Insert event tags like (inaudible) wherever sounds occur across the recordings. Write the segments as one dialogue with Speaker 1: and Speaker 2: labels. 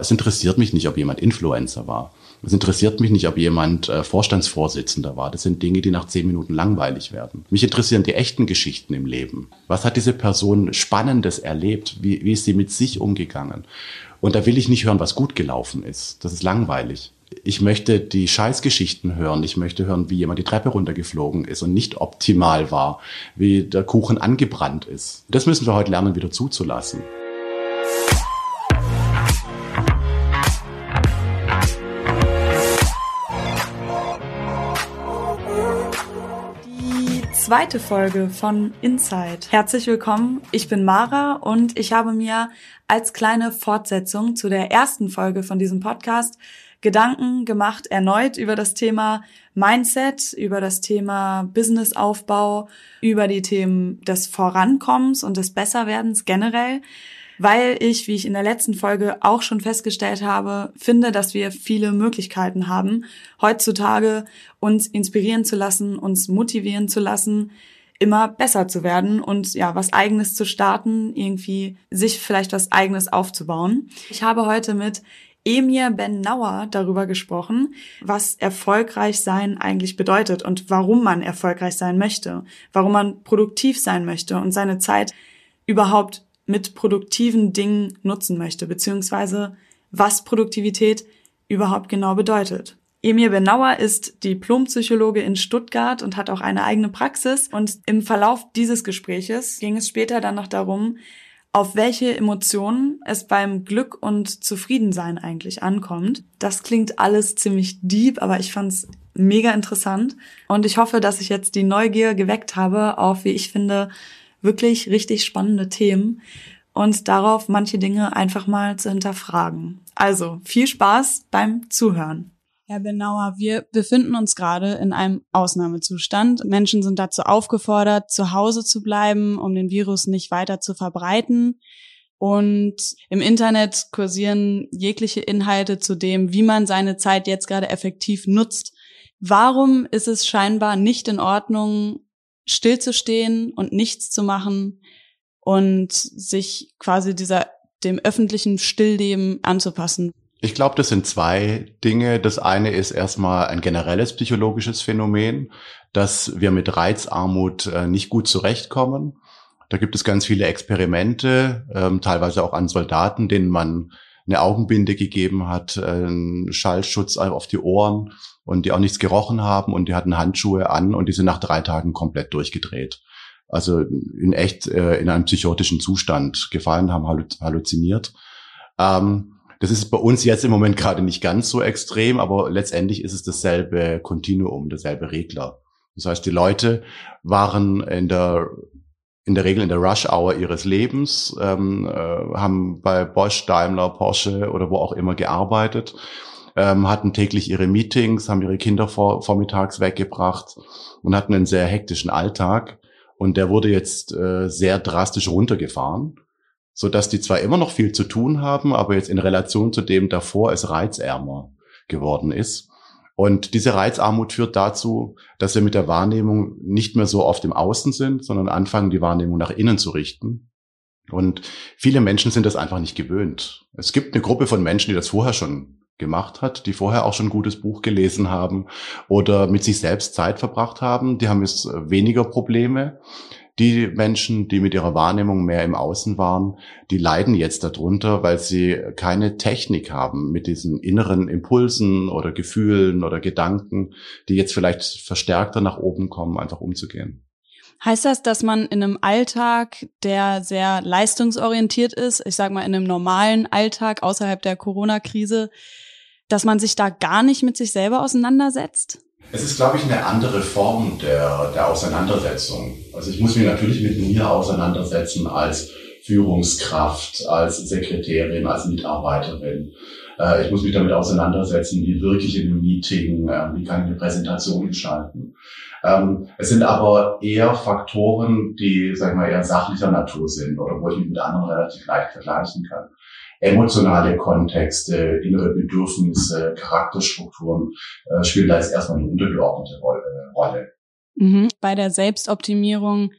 Speaker 1: Es interessiert mich nicht, ob jemand Influencer war. Es interessiert mich nicht, ob jemand äh, Vorstandsvorsitzender war. Das sind Dinge, die nach zehn Minuten langweilig werden. Mich interessieren die echten Geschichten im Leben. Was hat diese Person Spannendes erlebt? Wie, wie ist sie mit sich umgegangen? Und da will ich nicht hören, was gut gelaufen ist. Das ist langweilig. Ich möchte die Scheißgeschichten hören. Ich möchte hören, wie jemand die Treppe runtergeflogen ist und nicht optimal war, wie der Kuchen angebrannt ist. Das müssen wir heute lernen, wieder zuzulassen.
Speaker 2: Zweite Folge von Inside. Herzlich willkommen, ich bin Mara und ich habe mir als kleine Fortsetzung zu der ersten Folge von diesem Podcast Gedanken gemacht, erneut über das Thema Mindset, über das Thema Businessaufbau, über die Themen des Vorankommens und des Besserwerdens generell weil ich, wie ich in der letzten Folge auch schon festgestellt habe, finde, dass wir viele Möglichkeiten haben, heutzutage uns inspirieren zu lassen, uns motivieren zu lassen, immer besser zu werden und ja, was eigenes zu starten, irgendwie sich vielleicht was eigenes aufzubauen. Ich habe heute mit Emir Ben Nauer darüber gesprochen, was erfolgreich sein eigentlich bedeutet und warum man erfolgreich sein möchte, warum man produktiv sein möchte und seine Zeit überhaupt mit produktiven Dingen nutzen möchte, beziehungsweise was Produktivität überhaupt genau bedeutet. Emir Benauer ist Diplompsychologe in Stuttgart und hat auch eine eigene Praxis. Und im Verlauf dieses Gespräches ging es später dann noch darum, auf welche Emotionen es beim Glück und Zufriedensein eigentlich ankommt. Das klingt alles ziemlich deep, aber ich fand es mega interessant. Und ich hoffe, dass ich jetzt die Neugier geweckt habe auf, wie ich finde, wirklich richtig spannende Themen und darauf manche Dinge einfach mal zu hinterfragen. Also viel Spaß beim Zuhören. Herr Benauer, wir befinden uns gerade in einem Ausnahmezustand. Menschen sind dazu aufgefordert, zu Hause zu bleiben, um den Virus nicht weiter zu verbreiten. Und im Internet kursieren jegliche Inhalte zu dem, wie man seine Zeit jetzt gerade effektiv nutzt. Warum ist es scheinbar nicht in Ordnung, stillzustehen und nichts zu machen und sich quasi dieser dem öffentlichen Stillleben anzupassen.
Speaker 1: Ich glaube, das sind zwei Dinge. Das eine ist erstmal ein generelles psychologisches Phänomen, dass wir mit Reizarmut äh, nicht gut zurechtkommen. Da gibt es ganz viele Experimente, ähm, teilweise auch an Soldaten, denen man eine Augenbinde gegeben hat, einen Schallschutz auf die Ohren und die auch nichts gerochen haben und die hatten Handschuhe an und die sind nach drei Tagen komplett durchgedreht. Also in echt äh, in einem psychotischen Zustand gefallen, haben halluziniert. Ähm, das ist bei uns jetzt im Moment gerade nicht ganz so extrem, aber letztendlich ist es dasselbe Kontinuum, derselbe Regler. Das heißt, die Leute waren in der in der Regel in der Rush-Hour ihres Lebens, ähm, äh, haben bei Bosch, Daimler, Porsche oder wo auch immer gearbeitet, ähm, hatten täglich ihre Meetings, haben ihre Kinder vor, vormittags weggebracht und hatten einen sehr hektischen Alltag. Und der wurde jetzt äh, sehr drastisch runtergefahren, so dass die zwar immer noch viel zu tun haben, aber jetzt in Relation zu dem davor es reizärmer geworden ist. Und diese Reizarmut führt dazu, dass wir mit der Wahrnehmung nicht mehr so oft im Außen sind, sondern anfangen, die Wahrnehmung nach innen zu richten. Und viele Menschen sind das einfach nicht gewöhnt. Es gibt eine Gruppe von Menschen, die das vorher schon gemacht hat, die vorher auch schon ein gutes Buch gelesen haben oder mit sich selbst Zeit verbracht haben. Die haben jetzt weniger Probleme. Die Menschen, die mit ihrer Wahrnehmung mehr im Außen waren, die leiden jetzt darunter, weil sie keine Technik haben, mit diesen inneren Impulsen oder Gefühlen oder Gedanken, die jetzt vielleicht verstärkter nach oben kommen, einfach umzugehen.
Speaker 2: Heißt das, dass man in einem Alltag, der sehr leistungsorientiert ist, ich sage mal in einem normalen Alltag außerhalb der Corona-Krise, dass man sich da gar nicht mit sich selber auseinandersetzt?
Speaker 1: Es ist, glaube ich, eine andere Form der, der Auseinandersetzung. Also ich muss mich natürlich mit mir auseinandersetzen als Führungskraft, als Sekretärin, als Mitarbeiterin. Äh, ich muss mich damit auseinandersetzen, wie wirke ich in einem Meeting, äh, wie kann ich eine Präsentation gestalten. Ähm, es sind aber eher Faktoren, die, sagen wir, eher sachlicher Natur sind oder wo ich mich mit anderen relativ leicht vergleichen kann emotionale Kontexte, innere Bedürfnisse, Charakterstrukturen äh, spielen da jetzt erstmal eine untergeordnete Rolle.
Speaker 2: Mhm. Bei der Selbstoptimierung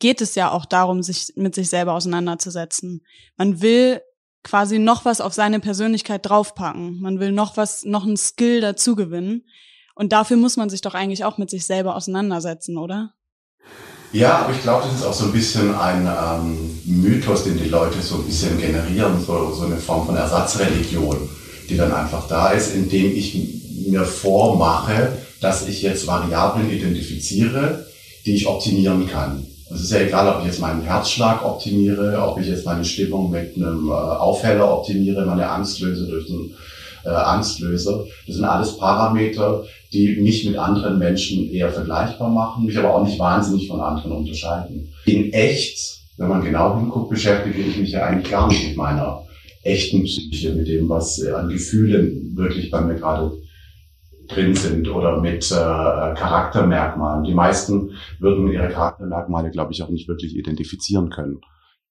Speaker 2: geht es ja auch darum, sich mit sich selber auseinanderzusetzen. Man will
Speaker 3: quasi noch was auf seine Persönlichkeit draufpacken. Man will noch was, noch einen Skill dazu gewinnen. Und dafür muss man sich doch eigentlich auch mit sich selber auseinandersetzen, oder?
Speaker 1: Ja, aber ich glaube, das ist auch so ein bisschen ein ähm, Mythos, den die Leute so ein bisschen generieren, so, so eine Form von Ersatzreligion, die dann einfach da ist, indem ich mir vormache, dass ich jetzt Variablen identifiziere, die ich optimieren kann. Es ist ja egal, ob ich jetzt meinen Herzschlag optimiere, ob ich jetzt meine Stimmung mit einem äh, Aufheller optimiere, meine Angst löse durch einen äh, Angstlöser. Das sind alles Parameter, die mich mit anderen Menschen eher vergleichbar machen, mich aber auch nicht wahnsinnig von anderen unterscheiden. In echt, wenn man genau hinguckt, beschäftige ich mich ja eigentlich gar nicht mit meiner echten Psyche, mit dem, was an Gefühlen wirklich bei mir gerade drin sind oder mit äh, Charaktermerkmalen. Die meisten würden ihre Charaktermerkmale, glaube ich, auch nicht wirklich identifizieren können.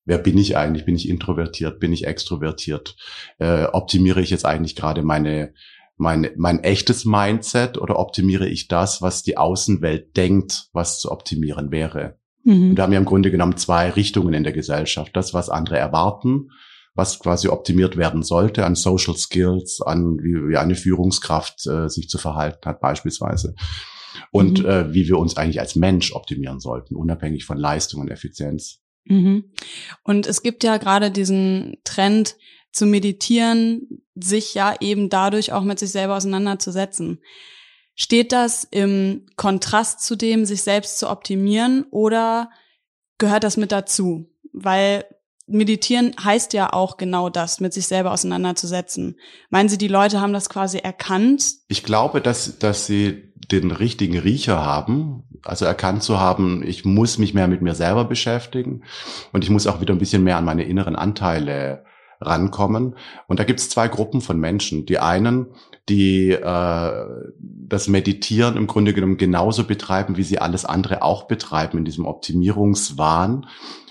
Speaker 1: Wer bin ich eigentlich? Bin ich introvertiert? Bin ich extrovertiert? Äh, optimiere ich jetzt eigentlich gerade meine mein, mein echtes Mindset oder optimiere ich das, was die Außenwelt denkt, was zu optimieren wäre? Mhm. Und wir haben ja im Grunde genommen zwei Richtungen in der Gesellschaft. Das, was andere erwarten, was quasi optimiert werden sollte an Social Skills, an wie, wie eine Führungskraft äh, sich zu verhalten hat beispielsweise. Und mhm. äh, wie wir uns eigentlich als Mensch optimieren sollten, unabhängig von Leistung und Effizienz.
Speaker 3: Mhm. Und es gibt ja gerade diesen Trend, zu meditieren, sich ja eben dadurch auch mit sich selber auseinanderzusetzen. Steht das im Kontrast zu dem, sich selbst zu optimieren oder gehört das mit dazu? Weil meditieren heißt ja auch genau das, mit sich selber auseinanderzusetzen. Meinen Sie, die Leute haben das quasi erkannt?
Speaker 1: Ich glaube, dass, dass sie den richtigen Riecher haben, also erkannt zu haben, ich muss mich mehr mit mir selber beschäftigen und ich muss auch wieder ein bisschen mehr an meine inneren Anteile rankommen. Und da gibt es zwei Gruppen von Menschen. Die einen, die äh, das Meditieren im Grunde genommen genauso betreiben, wie sie alles andere auch betreiben in diesem Optimierungswahn,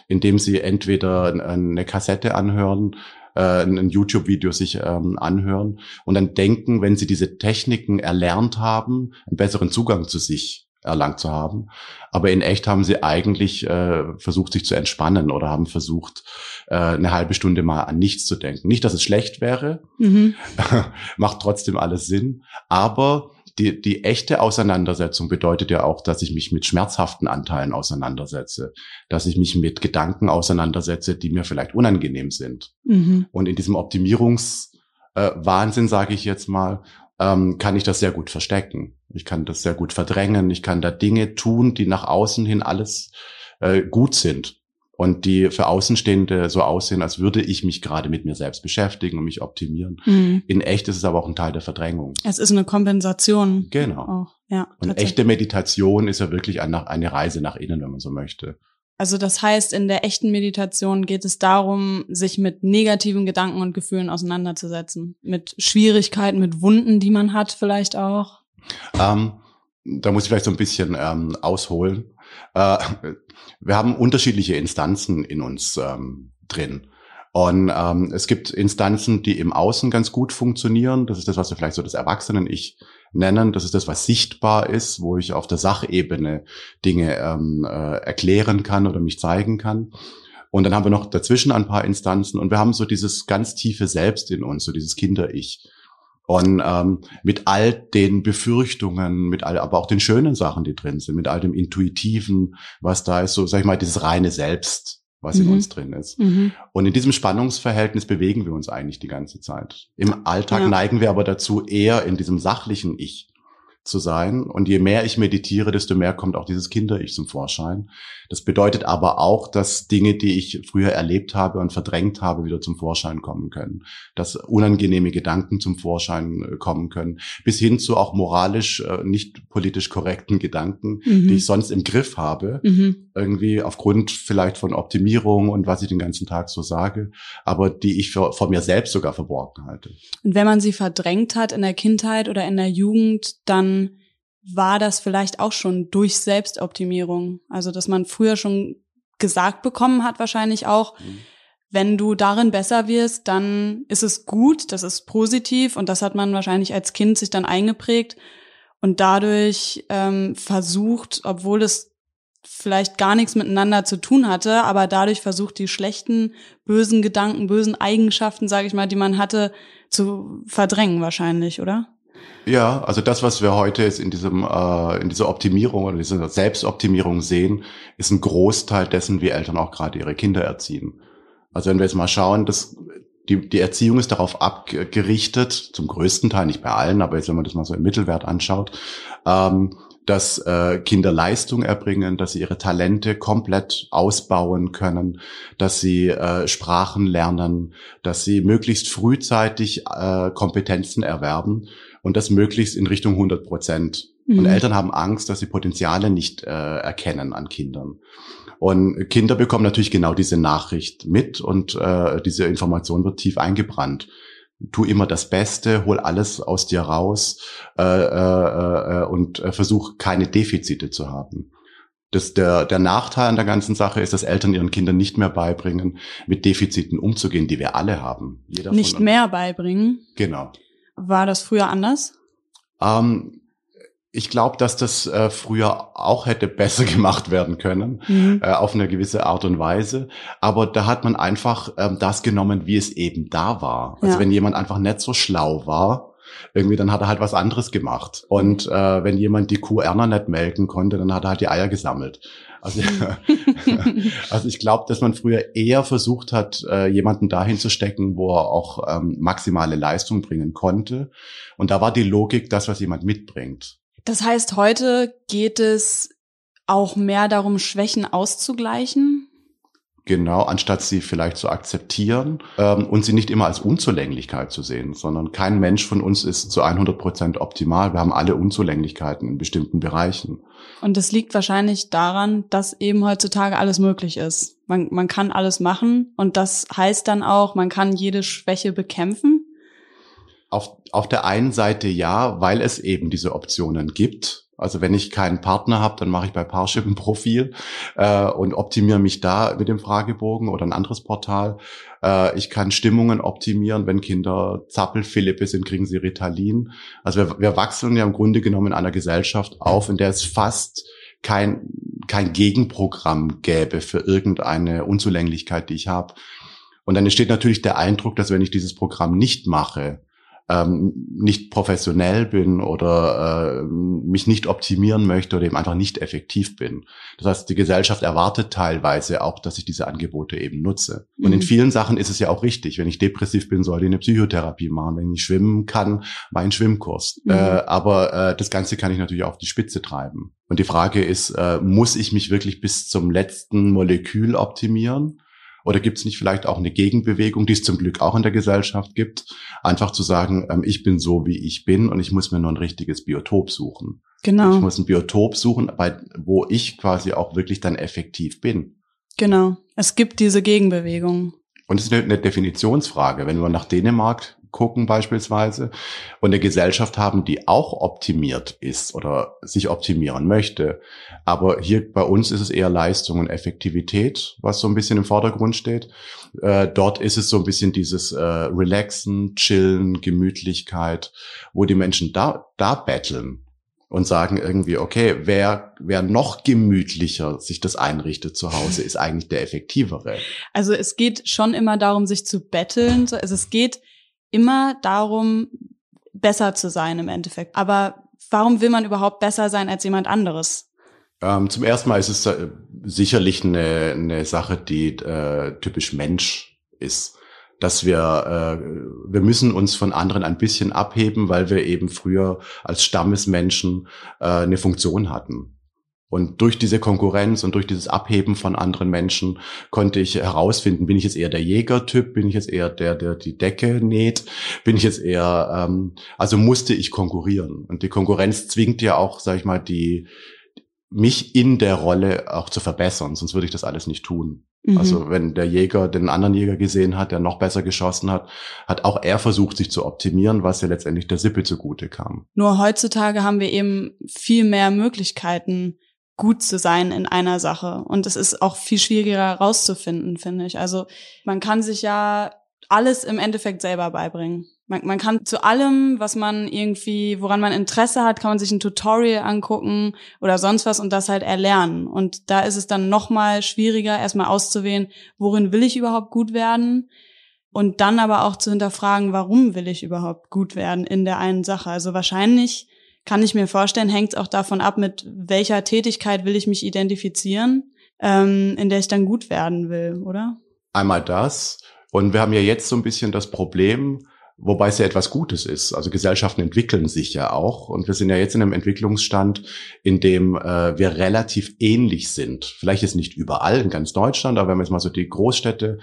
Speaker 1: indem sie entweder eine Kassette anhören, äh, ein YouTube-Video sich ähm, anhören und dann denken, wenn sie diese Techniken erlernt haben, einen besseren Zugang zu sich erlangt zu haben. Aber in echt haben sie eigentlich äh, versucht, sich zu entspannen oder haben versucht, äh, eine halbe Stunde mal an nichts zu denken. Nicht, dass es schlecht wäre, mhm. (laughs) macht trotzdem alles Sinn. Aber die, die echte Auseinandersetzung bedeutet ja auch, dass ich mich mit schmerzhaften Anteilen auseinandersetze, dass ich mich mit Gedanken auseinandersetze, die mir vielleicht unangenehm sind. Mhm. Und in diesem Optimierungswahnsinn, äh, sage ich jetzt mal, ähm, kann ich das sehr gut verstecken. Ich kann das sehr gut verdrängen. Ich kann da Dinge tun, die nach außen hin alles äh, gut sind und die für Außenstehende so aussehen, als würde ich mich gerade mit mir selbst beschäftigen und mich optimieren. Mhm. In echt ist es aber auch ein Teil der Verdrängung.
Speaker 3: Es ist eine Kompensation.
Speaker 1: Genau. Auch. Ja, und echte Meditation ist ja wirklich eine, eine Reise nach innen, wenn man so möchte.
Speaker 3: Also das heißt, in der echten Meditation geht es darum, sich mit negativen Gedanken und Gefühlen auseinanderzusetzen. Mit Schwierigkeiten, mit Wunden, die man hat vielleicht auch.
Speaker 1: Ähm, da muss ich vielleicht so ein bisschen ähm, ausholen. Äh, wir haben unterschiedliche Instanzen in uns ähm, drin. Und ähm, es gibt Instanzen, die im Außen ganz gut funktionieren. Das ist das, was wir vielleicht so das Erwachsenen-Ich nennen. Das ist das, was sichtbar ist, wo ich auf der Sachebene Dinge ähm, äh, erklären kann oder mich zeigen kann. Und dann haben wir noch dazwischen ein paar Instanzen und wir haben so dieses ganz tiefe Selbst in uns, so dieses Kinder-Ich. Und ähm, mit all den Befürchtungen, mit all, aber auch den schönen Sachen, die drin sind, mit all dem Intuitiven, was da ist, so sag ich mal, dieses reine Selbst was mhm. in uns drin ist. Mhm. Und in diesem Spannungsverhältnis bewegen wir uns eigentlich die ganze Zeit. Im Alltag ja. neigen wir aber dazu, eher in diesem sachlichen Ich zu sein. Und je mehr ich meditiere, desto mehr kommt auch dieses Kinder-Ich zum Vorschein. Das bedeutet aber auch, dass Dinge, die ich früher erlebt habe und verdrängt habe, wieder zum Vorschein kommen können. Dass unangenehme Gedanken zum Vorschein äh, kommen können. Bis hin zu auch moralisch äh, nicht politisch korrekten Gedanken, mhm. die ich sonst im Griff habe. Mhm. Irgendwie aufgrund vielleicht von Optimierung und was ich den ganzen Tag so sage, aber die ich für, vor mir selbst sogar verborgen halte.
Speaker 3: Und wenn man sie verdrängt hat in der Kindheit oder in der Jugend, dann war das vielleicht auch schon durch Selbstoptimierung. Also, dass man früher schon gesagt bekommen hat, wahrscheinlich auch, mhm. wenn du darin besser wirst, dann ist es gut, das ist positiv und das hat man wahrscheinlich als Kind sich dann eingeprägt und dadurch ähm, versucht, obwohl es vielleicht gar nichts miteinander zu tun hatte, aber dadurch versucht, die schlechten, bösen Gedanken, bösen Eigenschaften, sage ich mal, die man hatte, zu verdrängen wahrscheinlich, oder?
Speaker 1: Ja, also das, was wir heute jetzt in diesem äh, in dieser Optimierung oder dieser Selbstoptimierung sehen, ist ein Großteil dessen, wie Eltern auch gerade ihre Kinder erziehen. Also wenn wir jetzt mal schauen, dass die, die Erziehung ist darauf abgerichtet, zum größten Teil, nicht bei allen, aber jetzt wenn man das mal so im Mittelwert anschaut, ähm, dass äh, Kinder Leistung erbringen, dass sie ihre Talente komplett ausbauen können, dass sie äh, Sprachen lernen, dass sie möglichst frühzeitig äh, Kompetenzen erwerben und das möglichst in Richtung 100 Prozent. Mhm. Und Eltern haben Angst, dass sie Potenziale nicht äh, erkennen an Kindern. Und Kinder bekommen natürlich genau diese Nachricht mit und äh, diese Information wird tief eingebrannt tu immer das Beste, hol alles aus dir raus äh, äh, äh, und äh, versuch keine Defizite zu haben. Das, der, der Nachteil an der ganzen Sache ist, dass Eltern ihren Kindern nicht mehr beibringen, mit Defiziten umzugehen, die wir alle haben.
Speaker 3: Jeder nicht mehr beibringen?
Speaker 1: Genau.
Speaker 3: War das früher anders?
Speaker 1: Ähm, ich glaube, dass das äh, früher auch hätte besser (laughs) gemacht werden können, mhm. äh, auf eine gewisse Art und Weise. Aber da hat man einfach ähm, das genommen, wie es eben da war. Also ja. wenn jemand einfach nicht so schlau war, irgendwie, dann hat er halt was anderes gemacht. Und äh, wenn jemand die Kuh Erna nicht melken konnte, dann hat er halt die Eier gesammelt. Also, (laughs) also ich glaube, dass man früher eher versucht hat, äh, jemanden dahin zu stecken, wo er auch ähm, maximale Leistung bringen konnte. Und da war die Logik das, was jemand mitbringt.
Speaker 3: Das heißt, heute geht es auch mehr darum, Schwächen auszugleichen?
Speaker 1: Genau, anstatt sie vielleicht zu akzeptieren ähm, und sie nicht immer als Unzulänglichkeit zu sehen, sondern kein Mensch von uns ist zu 100 Prozent optimal. Wir haben alle Unzulänglichkeiten in bestimmten Bereichen.
Speaker 3: Und das liegt wahrscheinlich daran, dass eben heutzutage alles möglich ist. Man, man kann alles machen und das heißt dann auch, man kann jede Schwäche bekämpfen.
Speaker 1: Auf, auf der einen Seite ja, weil es eben diese Optionen gibt. Also wenn ich keinen Partner habe, dann mache ich bei Parship ein Profil äh, und optimiere mich da mit dem Fragebogen oder ein anderes Portal. Äh, ich kann Stimmungen optimieren. Wenn Kinder Zappel-Philippe sind, kriegen sie Ritalin. Also wir, wir wachsen ja im Grunde genommen in einer Gesellschaft auf, in der es fast kein, kein Gegenprogramm gäbe für irgendeine Unzulänglichkeit, die ich habe. Und dann entsteht natürlich der Eindruck, dass wenn ich dieses Programm nicht mache, ähm, nicht professionell bin oder äh, mich nicht optimieren möchte oder eben einfach nicht effektiv bin. Das heißt, die Gesellschaft erwartet teilweise auch, dass ich diese Angebote eben nutze. Und in mhm. vielen Sachen ist es ja auch richtig. Wenn ich depressiv bin, sollte ich eine Psychotherapie machen. Wenn ich schwimmen kann, mein Schwimmkurs. Mhm. Äh, aber äh, das Ganze kann ich natürlich auch auf die Spitze treiben. Und die Frage ist, äh, muss ich mich wirklich bis zum letzten Molekül optimieren? Oder gibt es nicht vielleicht auch eine Gegenbewegung, die es zum Glück auch in der Gesellschaft gibt, einfach zu sagen, ähm, ich bin so, wie ich bin und ich muss mir nur ein richtiges Biotop suchen. Genau. Ich muss ein Biotop suchen, bei, wo ich quasi auch wirklich dann effektiv bin.
Speaker 3: Genau. Es gibt diese Gegenbewegung.
Speaker 1: Und es ist eine, Definitionsfrage. Wenn wir nach Dänemark gucken beispielsweise und eine Gesellschaft haben, die auch optimiert ist oder sich optimieren möchte. Aber hier bei uns ist es eher Leistung und Effektivität, was so ein bisschen im Vordergrund steht. Äh, dort ist es so ein bisschen dieses äh, Relaxen, Chillen, Gemütlichkeit, wo die Menschen da, da betteln und sagen irgendwie, okay, wer, wer noch gemütlicher sich das einrichtet zu Hause, ist eigentlich der effektivere.
Speaker 3: Also es geht schon immer darum, sich zu betteln. Also es geht immer darum, besser zu sein im Endeffekt. Aber warum will man überhaupt besser sein als jemand anderes?
Speaker 1: Ähm, zum ersten Mal ist es äh, sicherlich eine, eine Sache, die äh, typisch Mensch ist. Dass wir, äh, wir müssen uns von anderen ein bisschen abheben, weil wir eben früher als Stammesmenschen äh, eine Funktion hatten. Und durch diese Konkurrenz und durch dieses Abheben von anderen Menschen konnte ich herausfinden, bin ich jetzt eher der Jägertyp, bin ich jetzt eher der, der die Decke näht, bin ich jetzt eher, ähm, also musste ich konkurrieren. Und die Konkurrenz zwingt ja auch, sag ich mal, die mich in der Rolle auch zu verbessern, sonst würde ich das alles nicht tun. Mhm. Also wenn der Jäger den anderen Jäger gesehen hat, der noch besser geschossen hat, hat auch er versucht, sich zu optimieren, was ja letztendlich der Sippe zugute kam.
Speaker 3: Nur heutzutage haben wir eben viel mehr Möglichkeiten, gut zu sein in einer Sache. Und es ist auch viel schwieriger herauszufinden, finde ich. Also man kann sich ja alles im Endeffekt selber beibringen. Man, man kann zu allem, was man irgendwie, woran man Interesse hat, kann man sich ein Tutorial angucken oder sonst was und das halt erlernen. Und da ist es dann nochmal schwieriger, erstmal auszuwählen, worin will ich überhaupt gut werden? Und dann aber auch zu hinterfragen, warum will ich überhaupt gut werden in der einen Sache? Also wahrscheinlich kann ich mir vorstellen, hängt es auch davon ab, mit welcher Tätigkeit will ich mich identifizieren, ähm, in der ich dann gut werden will, oder?
Speaker 1: Einmal das. Und wir haben ja jetzt so ein bisschen das Problem, Wobei es ja etwas Gutes ist. Also Gesellschaften entwickeln sich ja auch. Und wir sind ja jetzt in einem Entwicklungsstand, in dem äh, wir relativ ähnlich sind. Vielleicht ist nicht überall in ganz Deutschland, aber wenn man jetzt mal so die Großstädte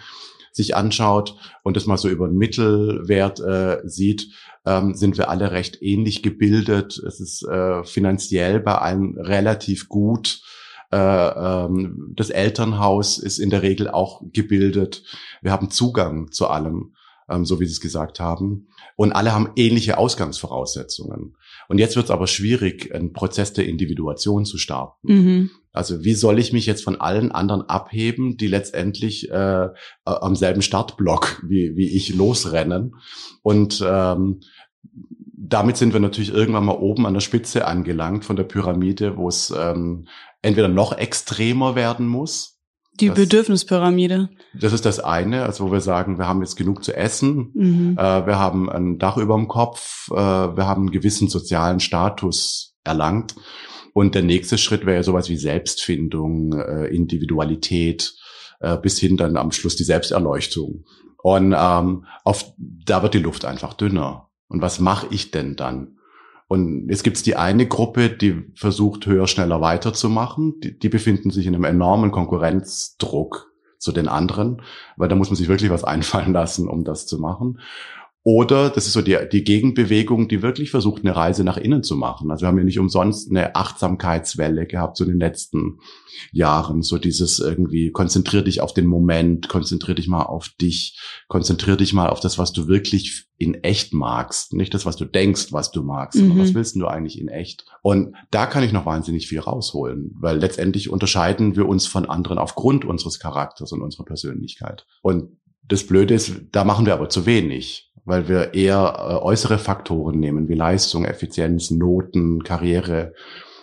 Speaker 1: sich anschaut und das mal so über den Mittelwert äh, sieht, ähm, sind wir alle recht ähnlich gebildet. Es ist äh, finanziell bei allen relativ gut. Äh, ähm, das Elternhaus ist in der Regel auch gebildet. Wir haben Zugang zu allem ähm, so wie Sie es gesagt haben. Und alle haben ähnliche Ausgangsvoraussetzungen. Und jetzt wird es aber schwierig, einen Prozess der Individuation zu starten. Mhm. Also wie soll ich mich jetzt von allen anderen abheben, die letztendlich äh, am selben Startblock wie, wie ich losrennen? Und ähm, damit sind wir natürlich irgendwann mal oben an der Spitze angelangt von der Pyramide, wo es ähm, entweder noch extremer werden muss,
Speaker 3: die das, Bedürfnispyramide.
Speaker 1: Das ist das eine, also wo wir sagen, wir haben jetzt genug zu essen, mhm. äh, wir haben ein Dach über dem Kopf, äh, wir haben einen gewissen sozialen Status erlangt. Und der nächste Schritt wäre ja sowas wie Selbstfindung, äh, Individualität, äh, bis hin dann am Schluss die Selbsterleuchtung. Und ähm, auf, da wird die Luft einfach dünner. Und was mache ich denn dann? Und jetzt gibt's die eine Gruppe, die versucht, höher, schneller weiterzumachen. Die, die befinden sich in einem enormen Konkurrenzdruck zu den anderen, weil da muss man sich wirklich was einfallen lassen, um das zu machen. Oder das ist so die, die Gegenbewegung, die wirklich versucht, eine Reise nach innen zu machen. Also wir haben ja nicht umsonst eine Achtsamkeitswelle gehabt so in den letzten Jahren. So dieses irgendwie, konzentrier dich auf den Moment, konzentrier dich mal auf dich, konzentrier dich mal auf das, was du wirklich in echt magst. Nicht das, was du denkst, was du magst, sondern was mhm. willst du eigentlich in echt? Und da kann ich noch wahnsinnig viel rausholen, weil letztendlich unterscheiden wir uns von anderen aufgrund unseres Charakters und unserer Persönlichkeit. Und das Blöde ist, da machen wir aber zu wenig weil wir eher äh, äußere Faktoren nehmen, wie Leistung, Effizienz, Noten, Karriere.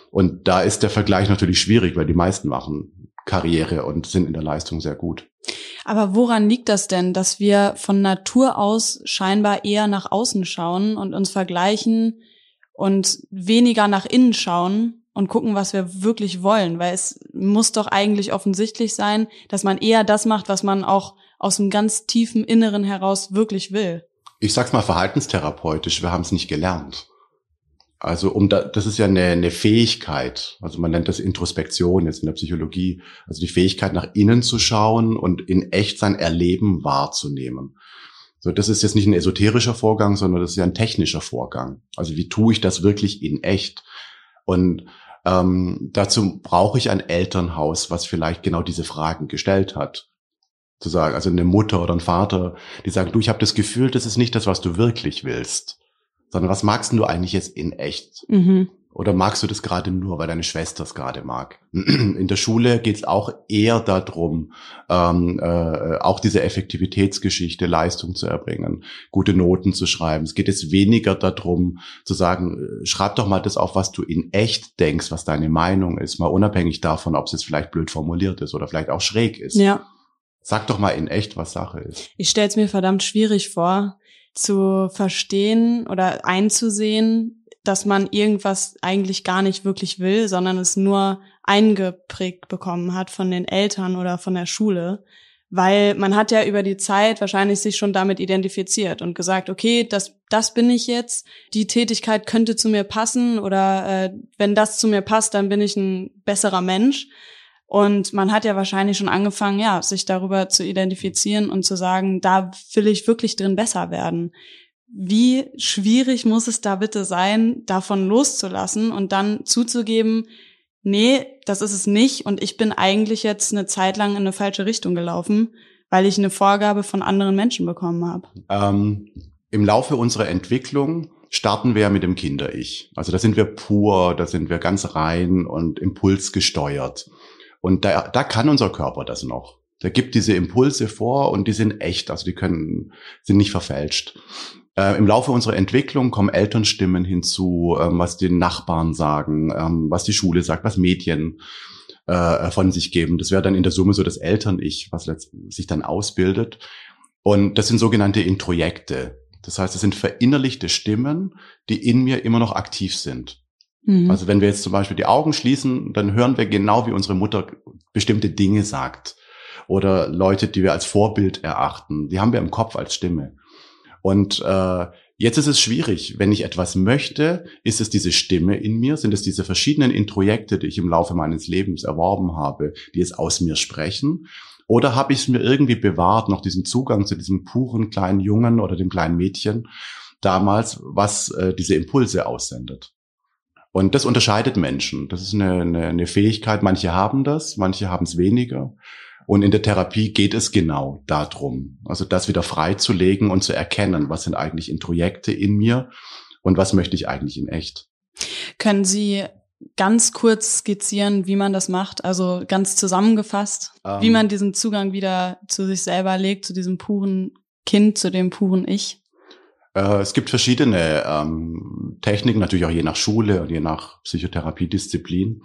Speaker 1: Und da ist der Vergleich natürlich schwierig, weil die meisten machen Karriere und sind in der Leistung sehr gut.
Speaker 3: Aber woran liegt das denn, dass wir von Natur aus scheinbar eher nach außen schauen und uns vergleichen und weniger nach innen schauen und gucken, was wir wirklich wollen? Weil es muss doch eigentlich offensichtlich sein, dass man eher das macht, was man auch aus dem ganz tiefen Inneren heraus wirklich will
Speaker 1: ich sag's mal verhaltenstherapeutisch, wir haben es nicht gelernt. Also um da, das ist ja eine, eine Fähigkeit, also man nennt das Introspektion jetzt in der Psychologie, also die Fähigkeit nach innen zu schauen und in echt sein Erleben wahrzunehmen. So, das ist jetzt nicht ein esoterischer Vorgang, sondern das ist ja ein technischer Vorgang. Also wie tue ich das wirklich in echt? Und ähm, dazu brauche ich ein Elternhaus, was vielleicht genau diese Fragen gestellt hat zu sagen, also eine Mutter oder ein Vater, die sagen, du, ich habe das Gefühl, das ist nicht das, was du wirklich willst, sondern was magst du eigentlich jetzt in echt? Mhm. Oder magst du das gerade nur, weil deine Schwester es gerade mag? (clears throat) In der Schule geht es auch eher darum, ähm, äh, auch diese Effektivitätsgeschichte, Leistung zu erbringen, gute Noten zu schreiben. Es geht jetzt weniger darum zu sagen, äh, schreib doch mal das auf, was du in echt denkst, was deine Meinung ist, mal unabhängig davon, ob es jetzt vielleicht blöd formuliert ist oder vielleicht auch schräg ist.
Speaker 3: Ja.
Speaker 1: Sag doch mal in echt, was Sache ist.
Speaker 3: Ich stelle es mir verdammt schwierig vor, zu verstehen oder einzusehen, dass man irgendwas eigentlich gar nicht wirklich will, sondern es nur eingeprägt bekommen hat von den Eltern oder von der Schule. Weil man hat ja über die Zeit wahrscheinlich sich schon damit identifiziert und gesagt, okay, das, das bin ich jetzt, die Tätigkeit könnte zu mir passen oder äh, wenn das zu mir passt, dann bin ich ein besserer Mensch. Und man hat ja wahrscheinlich schon angefangen, ja, sich darüber zu identifizieren und zu sagen, da will ich wirklich drin besser werden. Wie schwierig muss es da bitte sein, davon loszulassen und dann zuzugeben, nee, das ist es nicht und ich bin eigentlich jetzt eine Zeit lang in eine falsche Richtung gelaufen, weil ich eine Vorgabe von anderen Menschen bekommen habe.
Speaker 1: Ähm, Im Laufe unserer Entwicklung starten wir mit dem Kinder-Ich. Also da sind wir pur, da sind wir ganz rein und impulsgesteuert. Und da, da kann unser Körper das noch. Der gibt diese Impulse vor und die sind echt, also die können, sind nicht verfälscht. Äh, Im Laufe unserer Entwicklung kommen Elternstimmen hinzu, ähm, was die Nachbarn sagen, ähm, was die Schule sagt, was Medien äh, von sich geben. Das wäre dann in der Summe so das Eltern-Ich, was sich dann ausbildet. Und das sind sogenannte Introjekte. Das heißt, es sind verinnerlichte Stimmen, die in mir immer noch aktiv sind. Mhm. Also wenn wir jetzt zum Beispiel die Augen schließen, dann hören wir genau, wie unsere Mutter bestimmte Dinge sagt. Oder Leute, die wir als Vorbild erachten, die haben wir im Kopf als Stimme. Und äh, jetzt ist es schwierig. Wenn ich etwas möchte, ist es diese Stimme in mir, sind es diese verschiedenen Introjekte, die ich im Laufe meines Lebens erworben habe, die es aus mir sprechen. Oder habe ich es mir irgendwie bewahrt, noch diesen Zugang zu diesem puren kleinen Jungen oder dem kleinen Mädchen damals, was äh, diese Impulse aussendet. Und das unterscheidet Menschen. Das ist eine, eine, eine Fähigkeit. Manche haben das, manche haben es weniger. Und in der Therapie geht es genau darum, also das wieder freizulegen und zu erkennen, was sind eigentlich Introjekte in mir und was möchte ich eigentlich in echt.
Speaker 3: Können Sie ganz kurz skizzieren, wie man das macht, also ganz zusammengefasst, ähm, wie man diesen Zugang wieder zu sich selber legt, zu diesem puren Kind, zu dem puren Ich?
Speaker 1: Äh, es gibt verschiedene ähm, Techniken, natürlich auch je nach Schule und je nach Psychotherapiedisziplin.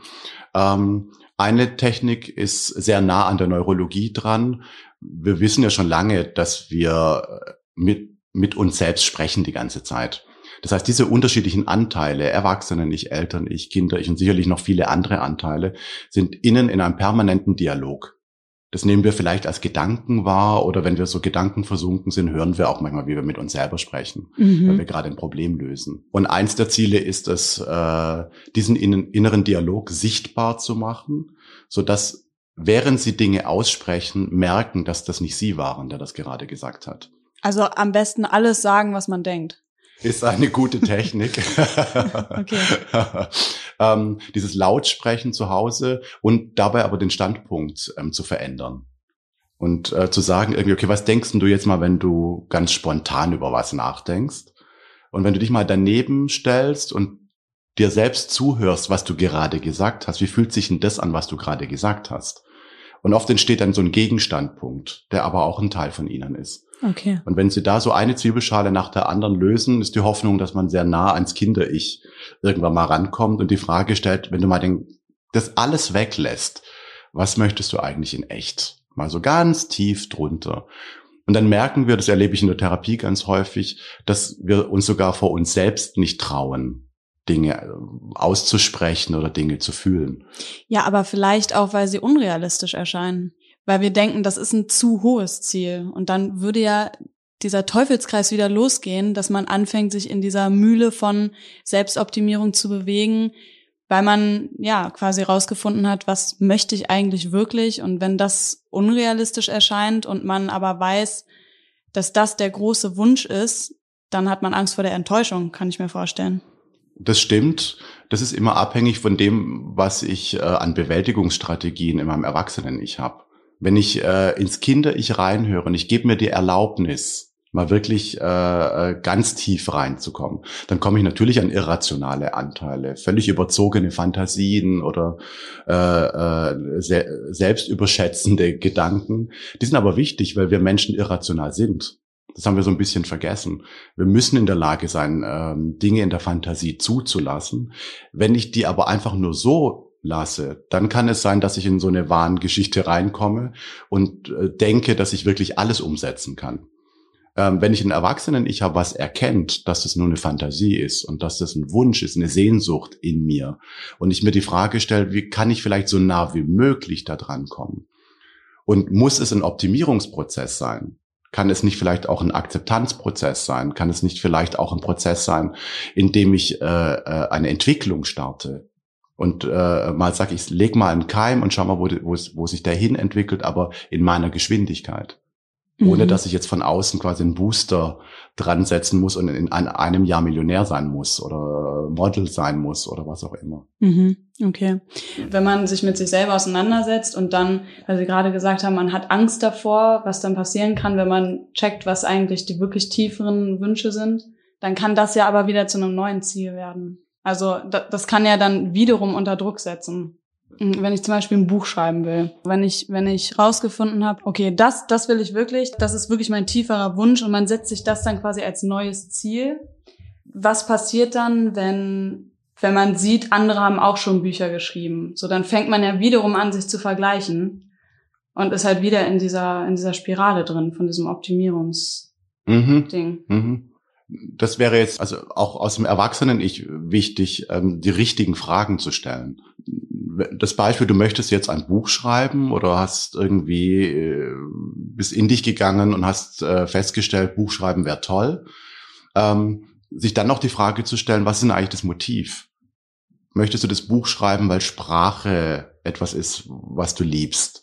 Speaker 1: Ähm, eine Technik ist sehr nah an der Neurologie dran. Wir wissen ja schon lange, dass wir äh, mit, mit uns selbst sprechen die ganze Zeit. Das heißt, diese unterschiedlichen Anteile, Erwachsenen, ich, Eltern, ich, Kinder, ich und sicherlich noch viele andere Anteile, sind innen in einem permanenten Dialog. Das nehmen wir vielleicht als Gedanken wahr oder wenn wir so Gedanken versunken sind, hören wir auch manchmal, wie wir mit uns selber sprechen, mhm. weil wir gerade ein Problem lösen. Und eins der Ziele ist es, äh, diesen inneren Dialog sichtbar zu machen, so dass während sie Dinge aussprechen, merken, dass das nicht sie waren, der das gerade gesagt hat.
Speaker 3: Also am besten alles sagen, was man denkt
Speaker 1: ist eine gute Technik. (laughs) (laughs) ähm, dieses Lautsprechen zu Hause und dabei aber den Standpunkt ähm, zu verändern. Und äh, zu sagen irgendwie, okay, was denkst du jetzt mal, wenn du ganz spontan über was nachdenkst? Und wenn du dich mal daneben stellst und dir selbst zuhörst, was du gerade gesagt hast, wie fühlt sich denn das an, was du gerade gesagt hast? Und oft entsteht dann so ein Gegenstandpunkt, der aber auch ein Teil von ihnen ist.
Speaker 3: Okay.
Speaker 1: Und wenn Sie da so eine Zwiebelschale nach der anderen lösen, ist die Hoffnung, dass man sehr nah ans Kinder-Ich irgendwann mal rankommt und die Frage stellt, wenn du mal den, das alles weglässt, was möchtest du eigentlich in echt? Mal so ganz tief drunter. Und dann merken wir, das erlebe ich in der Therapie ganz häufig, dass wir uns sogar vor uns selbst nicht trauen, Dinge äh, auszusprechen oder Dinge zu fühlen.
Speaker 3: Ja, aber vielleicht auch, weil sie unrealistisch erscheinen weil wir denken, das ist ein zu hohes Ziel. Und dann würde ja dieser Teufelskreis wieder losgehen, dass man anfängt, sich in dieser Mühle von Selbstoptimierung zu bewegen, weil man ja quasi rausgefunden hat, was möchte ich eigentlich wirklich und wenn das unrealistisch erscheint und man aber weiß, dass das der große Wunsch ist, dann hat man Angst vor der Enttäuschung, kann ich mir vorstellen.
Speaker 1: Das stimmt. Das ist immer abhängig von dem, was ich äh, an Bewältigungsstrategien in meinem Erwachsenen-Ich habe wenn ich äh, ins Kinder-Ich reinhöre und ich gebe mir die Erlaubnis, mal wirklich äh, äh, ganz tief reinzukommen, dann komme ich natürlich an irrationale Anteile, völlig überzogene Fantasien oder äh, äh, se selbstüberschätzende Gedanken. Die sind aber wichtig, weil wir Menschen irrational sind. Das haben wir so ein bisschen vergessen. Wir müssen in der Lage sein, ähm, Dinge in der Fantasie zuzulassen. Wenn ich die aber einfach nur so lasse, dann kann es sein, dass ich in so eine Wahngeschichte reinkomme und äh, denke, dass ich wirklich alles umsetzen kann. Ähm, wenn ich einen Erwachsenen ich habe, was erkennt, dass das nur eine Fantasie ist und dass das ein Wunsch ist, eine Sehnsucht in mir und ich mir die Frage stelle, wie kann ich vielleicht so nah wie möglich da dran kommen? Und muss es ein Optimierungsprozess sein? Kann es nicht vielleicht auch ein Akzeptanzprozess sein? Kann es nicht vielleicht auch ein Prozess sein, in dem ich äh, äh eine Entwicklung starte? Und äh, mal sag ich, leg mal einen Keim und schau mal, wo, wo, wo sich der hin entwickelt, aber in meiner Geschwindigkeit. Mhm. Ohne dass ich jetzt von außen quasi einen Booster dran setzen muss und in einem Jahr Millionär sein muss oder Model sein muss oder was auch immer.
Speaker 3: Mhm. Okay. Wenn man sich mit sich selber auseinandersetzt und dann, weil Sie gerade gesagt haben, man hat Angst davor, was dann passieren kann, wenn man checkt, was eigentlich die wirklich tieferen Wünsche sind, dann kann das ja aber wieder zu einem neuen Ziel werden. Also das kann ja dann wiederum unter Druck setzen. Mhm, wenn ich zum Beispiel ein Buch schreiben will, wenn ich, wenn ich rausgefunden habe, okay, das, das will ich wirklich, das ist wirklich mein tieferer Wunsch und man setzt sich das dann quasi als neues Ziel. Was passiert dann, wenn, wenn man sieht, andere haben auch schon Bücher geschrieben? So, dann fängt man ja wiederum an, sich zu vergleichen und ist halt wieder in dieser, in dieser Spirale drin von diesem Optimierungsding. Mhm. Mhm
Speaker 1: das wäre jetzt also auch aus dem Erwachsenen-Ich wichtig, ähm, die richtigen Fragen zu stellen. Das Beispiel, du möchtest jetzt ein Buch schreiben oder hast irgendwie äh, bis in dich gegangen und hast äh, festgestellt, Buchschreiben wäre toll. Ähm, sich dann noch die Frage zu stellen, was ist denn eigentlich das Motiv? Möchtest du das Buch schreiben, weil Sprache etwas ist, was du liebst?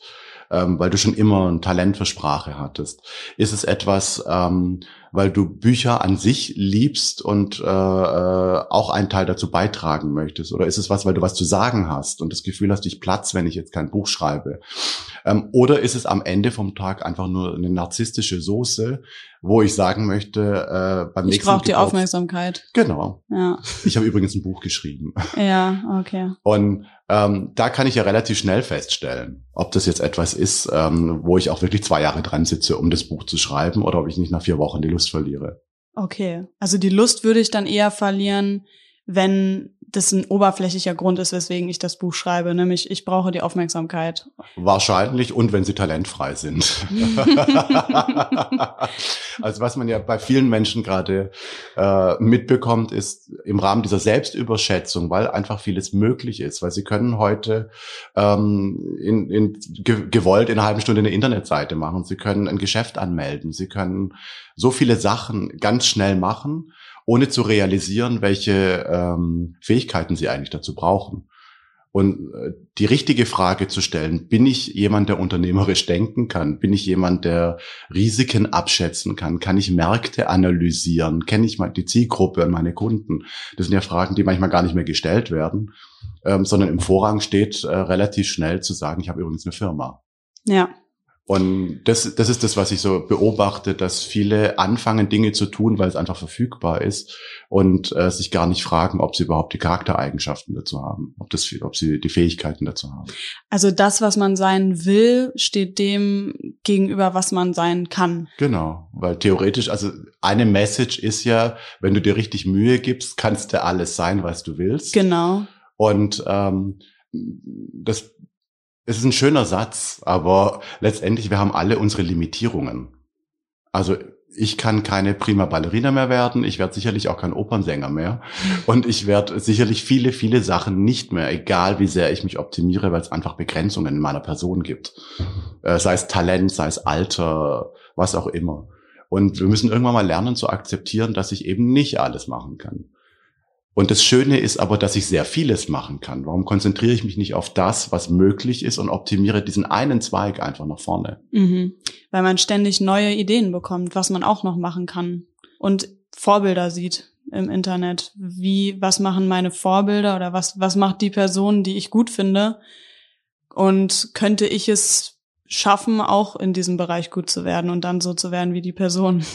Speaker 1: Ähm, weil du schon immer ein Talent für Sprache hattest? Ist es etwas, ähm, weil du Bücher an sich liebst und äh, äh, auch einen Teil dazu beitragen möchtest? Oder ist es was, weil du was zu sagen hast und das Gefühl hast, ich platz, wenn ich jetzt kein Buch schreibe? Ähm, oder ist es am Ende vom Tag einfach nur eine narzisstische Soße, wo ich sagen möchte, äh, beim
Speaker 3: ich
Speaker 1: nächsten
Speaker 3: Ich brauche die Aufmerksamkeit.
Speaker 1: Genau.
Speaker 3: Ja.
Speaker 1: Ich habe übrigens ein Buch geschrieben.
Speaker 3: Ja, okay.
Speaker 1: Und ähm, da kann ich ja relativ schnell feststellen, ob das jetzt etwas ist, ähm, wo ich auch wirklich zwei Jahre dran sitze, um das Buch zu schreiben, oder ob ich nicht nach vier Wochen die Lust verliere.
Speaker 3: Okay, also die Lust würde ich dann eher verlieren, wenn das ein oberflächlicher Grund ist, weswegen ich das Buch schreibe, nämlich ich brauche die Aufmerksamkeit.
Speaker 1: Wahrscheinlich und wenn sie talentfrei sind. (laughs) also was man ja bei vielen Menschen gerade äh, mitbekommt, ist im Rahmen dieser Selbstüberschätzung, weil einfach vieles möglich ist, weil sie können heute ähm, in, in, ge gewollt in einer halben Stunde eine Internetseite machen, sie können ein Geschäft anmelden, sie können so viele Sachen ganz schnell machen ohne zu realisieren, welche ähm, Fähigkeiten sie eigentlich dazu brauchen. Und äh, die richtige Frage zu stellen, bin ich jemand, der unternehmerisch denken kann? Bin ich jemand, der Risiken abschätzen kann? Kann ich Märkte analysieren? Kenne ich mal die Zielgruppe und meine Kunden? Das sind ja Fragen, die manchmal gar nicht mehr gestellt werden, ähm, sondern im Vorrang steht, äh, relativ schnell zu sagen, ich habe übrigens eine Firma.
Speaker 3: Ja.
Speaker 1: Und das, das ist das, was ich so beobachte, dass viele anfangen, Dinge zu tun, weil es einfach verfügbar ist und äh, sich gar nicht fragen, ob sie überhaupt die Charaktereigenschaften dazu haben, ob, das, ob sie die Fähigkeiten dazu haben.
Speaker 3: Also das, was man sein will, steht dem gegenüber, was man sein kann.
Speaker 1: Genau, weil theoretisch, also eine Message ist ja, wenn du dir richtig Mühe gibst, kannst du alles sein, was du willst.
Speaker 3: Genau.
Speaker 1: Und ähm, das es ist ein schöner Satz, aber letztendlich, wir haben alle unsere Limitierungen. Also ich kann keine prima Ballerina mehr werden, ich werde sicherlich auch kein Opernsänger mehr und ich werde sicherlich viele, viele Sachen nicht mehr, egal wie sehr ich mich optimiere, weil es einfach Begrenzungen in meiner Person gibt. Äh, sei es Talent, sei es Alter, was auch immer. Und wir müssen irgendwann mal lernen zu akzeptieren, dass ich eben nicht alles machen kann. Und das Schöne ist aber, dass ich sehr vieles machen kann. Warum konzentriere ich mich nicht auf das, was möglich ist und optimiere diesen einen Zweig einfach nach vorne?
Speaker 3: Mhm. Weil man ständig neue Ideen bekommt, was man auch noch machen kann und Vorbilder sieht im Internet. Wie, was machen meine Vorbilder oder was, was macht die Person, die ich gut finde? Und könnte ich es schaffen, auch in diesem Bereich gut zu werden und dann so zu werden wie die Person?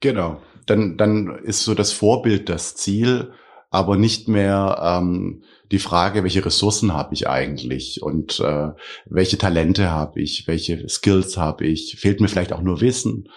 Speaker 1: Genau. Dann, dann ist so das Vorbild das Ziel aber nicht mehr ähm, die Frage, welche Ressourcen habe ich eigentlich und äh, welche Talente habe ich, welche Skills habe ich, fehlt mir vielleicht auch nur Wissen.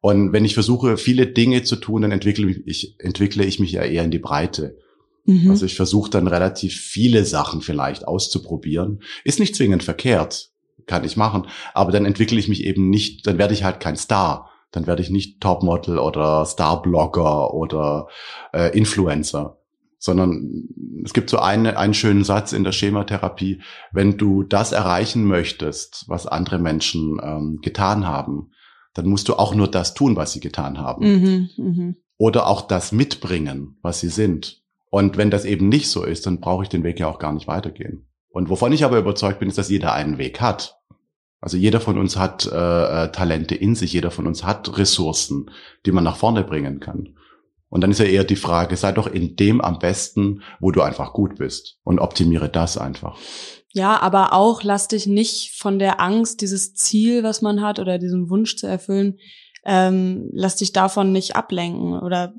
Speaker 1: Und wenn ich versuche, viele Dinge zu tun, dann entwickle ich, entwickle ich mich ja eher in die Breite. Mhm. Also ich versuche dann relativ viele Sachen vielleicht auszuprobieren. Ist nicht zwingend verkehrt, kann ich machen, aber dann entwickle ich mich eben nicht, dann werde ich halt kein Star. Dann werde ich nicht Topmodel oder Starblogger oder äh, Influencer sondern es gibt so eine, einen schönen Satz in der Schematherapie, wenn du das erreichen möchtest, was andere Menschen ähm, getan haben, dann musst du auch nur das tun, was sie getan haben. Mhm, mh. Oder auch das mitbringen, was sie sind. Und wenn das eben nicht so ist, dann brauche ich den Weg ja auch gar nicht weitergehen. Und wovon ich aber überzeugt bin, ist, dass jeder einen Weg hat. Also jeder von uns hat äh, äh Talente in sich, jeder von uns hat Ressourcen, die man nach vorne bringen kann. Und dann ist ja eher die Frage, sei doch in dem am besten, wo du einfach gut bist und optimiere das einfach.
Speaker 3: Ja, aber auch lass dich nicht von der Angst, dieses Ziel, was man hat oder diesen Wunsch zu erfüllen, ähm, lass dich davon nicht ablenken oder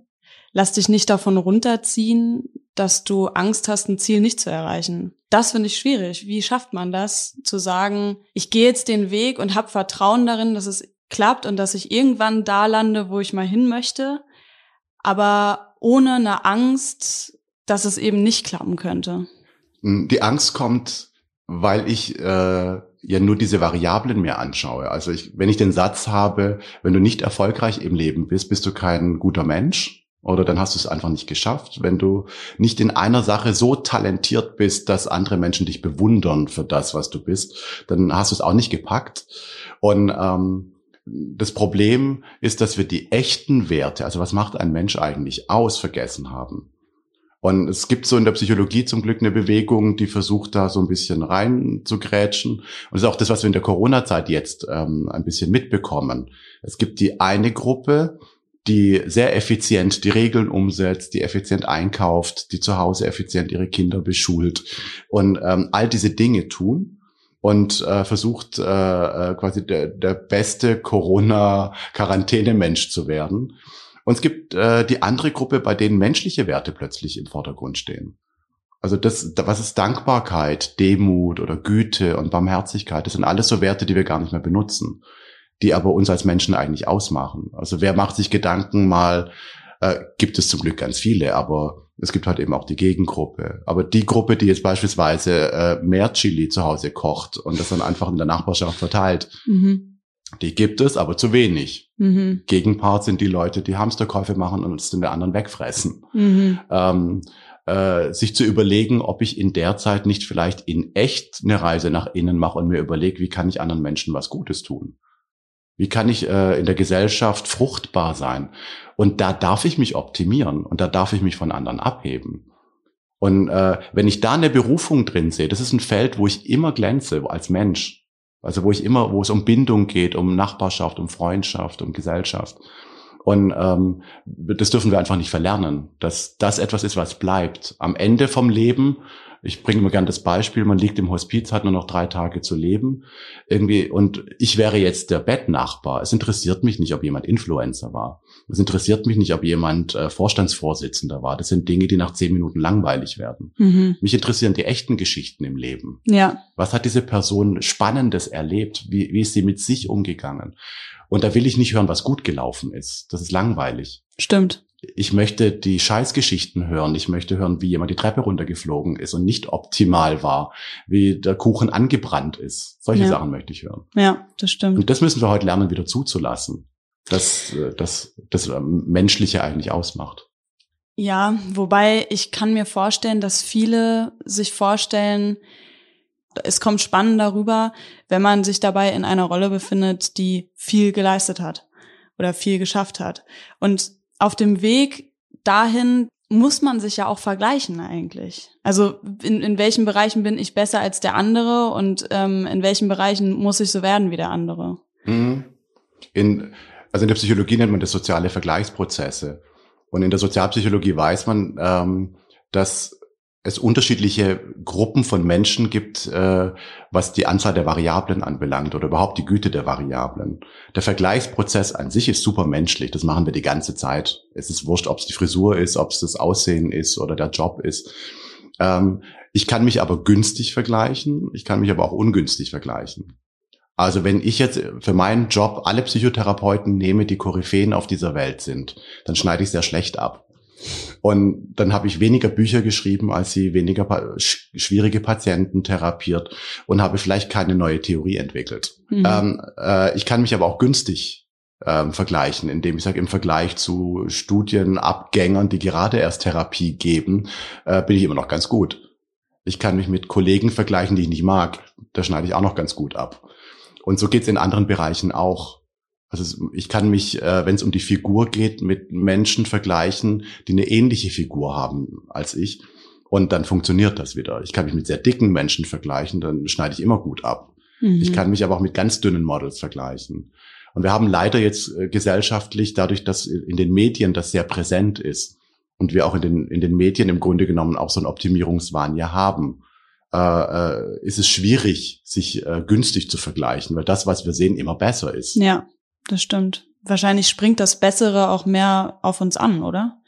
Speaker 3: lass dich nicht davon runterziehen, dass du Angst hast, ein Ziel nicht zu erreichen. Das finde ich schwierig. Wie schafft man das, zu sagen, ich gehe jetzt den Weg und habe Vertrauen darin, dass es klappt und dass ich irgendwann da lande, wo ich mal hin möchte, aber ohne eine Angst, dass es eben nicht klappen könnte.
Speaker 1: Die Angst kommt, weil ich äh, ja nur diese Variablen mir anschaue. Also ich, wenn ich den Satz habe, wenn du nicht erfolgreich im Leben bist, bist du kein guter Mensch, oder dann hast du es einfach nicht geschafft. Wenn du nicht in einer Sache so talentiert bist, dass andere Menschen dich bewundern für das, was du bist, dann hast du es auch nicht gepackt. Und ähm, das Problem ist, dass wir die echten Werte, also was macht ein Mensch eigentlich aus, vergessen haben. Und es gibt so in der Psychologie zum Glück eine Bewegung, die versucht da so ein bisschen rein zu grätschen. Und das ist auch das, was wir in der Corona-Zeit jetzt ähm, ein bisschen mitbekommen. Es gibt die eine Gruppe, die sehr effizient die Regeln umsetzt, die effizient einkauft, die zu Hause effizient ihre Kinder beschult und ähm, all diese Dinge tun und äh, versucht äh, äh quasi der, der beste Corona-Quarantäne-Mensch zu werden. Und es gibt äh, die andere Gruppe, bei denen menschliche Werte plötzlich im Vordergrund stehen. Also das, was ist Dankbarkeit, Demut oder Güte und Barmherzigkeit? Das sind alles so Werte, die wir gar nicht mehr benutzen, die aber uns als Menschen eigentlich ausmachen. Also wer macht sich Gedanken mal, äh, gibt es zum Glück ganz viele, aber es gibt halt eben auch die Gegengruppe. Aber die Gruppe, die jetzt beispielsweise äh, mehr Chili zu Hause kocht und das dann einfach in der Nachbarschaft verteilt, mhm die gibt es, aber zu wenig. Mhm. Gegenpart sind die Leute, die Hamsterkäufe machen und es den anderen wegfressen. Mhm. Ähm, äh, sich zu überlegen, ob ich in der Zeit nicht vielleicht in echt eine Reise nach innen mache und mir überlege, wie kann ich anderen Menschen was Gutes tun? Wie kann ich äh, in der Gesellschaft fruchtbar sein? Und da darf ich mich optimieren und da darf ich mich von anderen abheben. Und äh, wenn ich da eine Berufung drin sehe, das ist ein Feld, wo ich immer glänze als Mensch. Also wo ich immer, wo es um Bindung geht, um Nachbarschaft, um Freundschaft, um Gesellschaft. Und ähm, das dürfen wir einfach nicht verlernen, dass das etwas ist, was bleibt. Am Ende vom Leben ich bringe immer gern das Beispiel, man liegt im Hospiz, hat nur noch drei Tage zu leben. Irgendwie, und ich wäre jetzt der Bettnachbar. Es interessiert mich nicht, ob jemand Influencer war. Es interessiert mich nicht, ob jemand äh, Vorstandsvorsitzender war. Das sind Dinge, die nach zehn Minuten langweilig werden. Mhm. Mich interessieren die echten Geschichten im Leben. Ja. Was hat diese Person Spannendes erlebt? Wie, wie ist sie mit sich umgegangen? Und da will ich nicht hören, was gut gelaufen ist. Das ist langweilig.
Speaker 3: Stimmt
Speaker 1: ich möchte die Scheißgeschichten hören. Ich möchte hören, wie jemand die Treppe runtergeflogen ist und nicht optimal war, wie der Kuchen angebrannt ist. Solche ja. Sachen möchte ich hören.
Speaker 3: Ja, das stimmt.
Speaker 1: Und das müssen wir heute lernen, wieder zuzulassen, dass das, das Menschliche eigentlich ausmacht.
Speaker 3: Ja, wobei ich kann mir vorstellen, dass viele sich vorstellen, es kommt spannend darüber, wenn man sich dabei in einer Rolle befindet, die viel geleistet hat oder viel geschafft hat. Und auf dem Weg dahin muss man sich ja auch vergleichen eigentlich. Also in, in welchen Bereichen bin ich besser als der andere und ähm, in welchen Bereichen muss ich so werden wie der andere. Mhm.
Speaker 1: In, also in der Psychologie nennt man das soziale Vergleichsprozesse. Und in der Sozialpsychologie weiß man, ähm, dass es unterschiedliche Gruppen von Menschen gibt, äh, was die Anzahl der Variablen anbelangt oder überhaupt die Güte der Variablen. Der Vergleichsprozess an sich ist super menschlich, das machen wir die ganze Zeit. Es ist wurscht, ob es die Frisur ist, ob es das Aussehen ist oder der Job ist. Ähm, ich kann mich aber günstig vergleichen, ich kann mich aber auch ungünstig vergleichen. Also wenn ich jetzt für meinen Job alle Psychotherapeuten nehme, die Koryphäen auf dieser Welt sind, dann schneide ich sehr schlecht ab. Und dann habe ich weniger Bücher geschrieben, als sie weniger pa schwierige Patienten therapiert und habe vielleicht keine neue Theorie entwickelt. Mhm. Ähm, äh, ich kann mich aber auch günstig ähm, vergleichen, indem ich sage, im Vergleich zu Studienabgängern, die gerade erst Therapie geben, äh, bin ich immer noch ganz gut. Ich kann mich mit Kollegen vergleichen, die ich nicht mag. Da schneide ich auch noch ganz gut ab. Und so geht's in anderen Bereichen auch. Also ich kann mich, äh, wenn es um die Figur geht, mit Menschen vergleichen, die eine ähnliche Figur haben als ich. Und dann funktioniert das wieder. Ich kann mich mit sehr dicken Menschen vergleichen, dann schneide ich immer gut ab. Mhm. Ich kann mich aber auch mit ganz dünnen Models vergleichen. Und wir haben leider jetzt äh, gesellschaftlich, dadurch, dass in den Medien das sehr präsent ist und wir auch in den, in den Medien im Grunde genommen auch so einen Optimierungswahn ja haben, äh, äh, ist es schwierig, sich äh, günstig zu vergleichen, weil das, was wir sehen, immer besser ist.
Speaker 3: Ja das stimmt. Wahrscheinlich springt das Bessere auch mehr auf uns an, oder?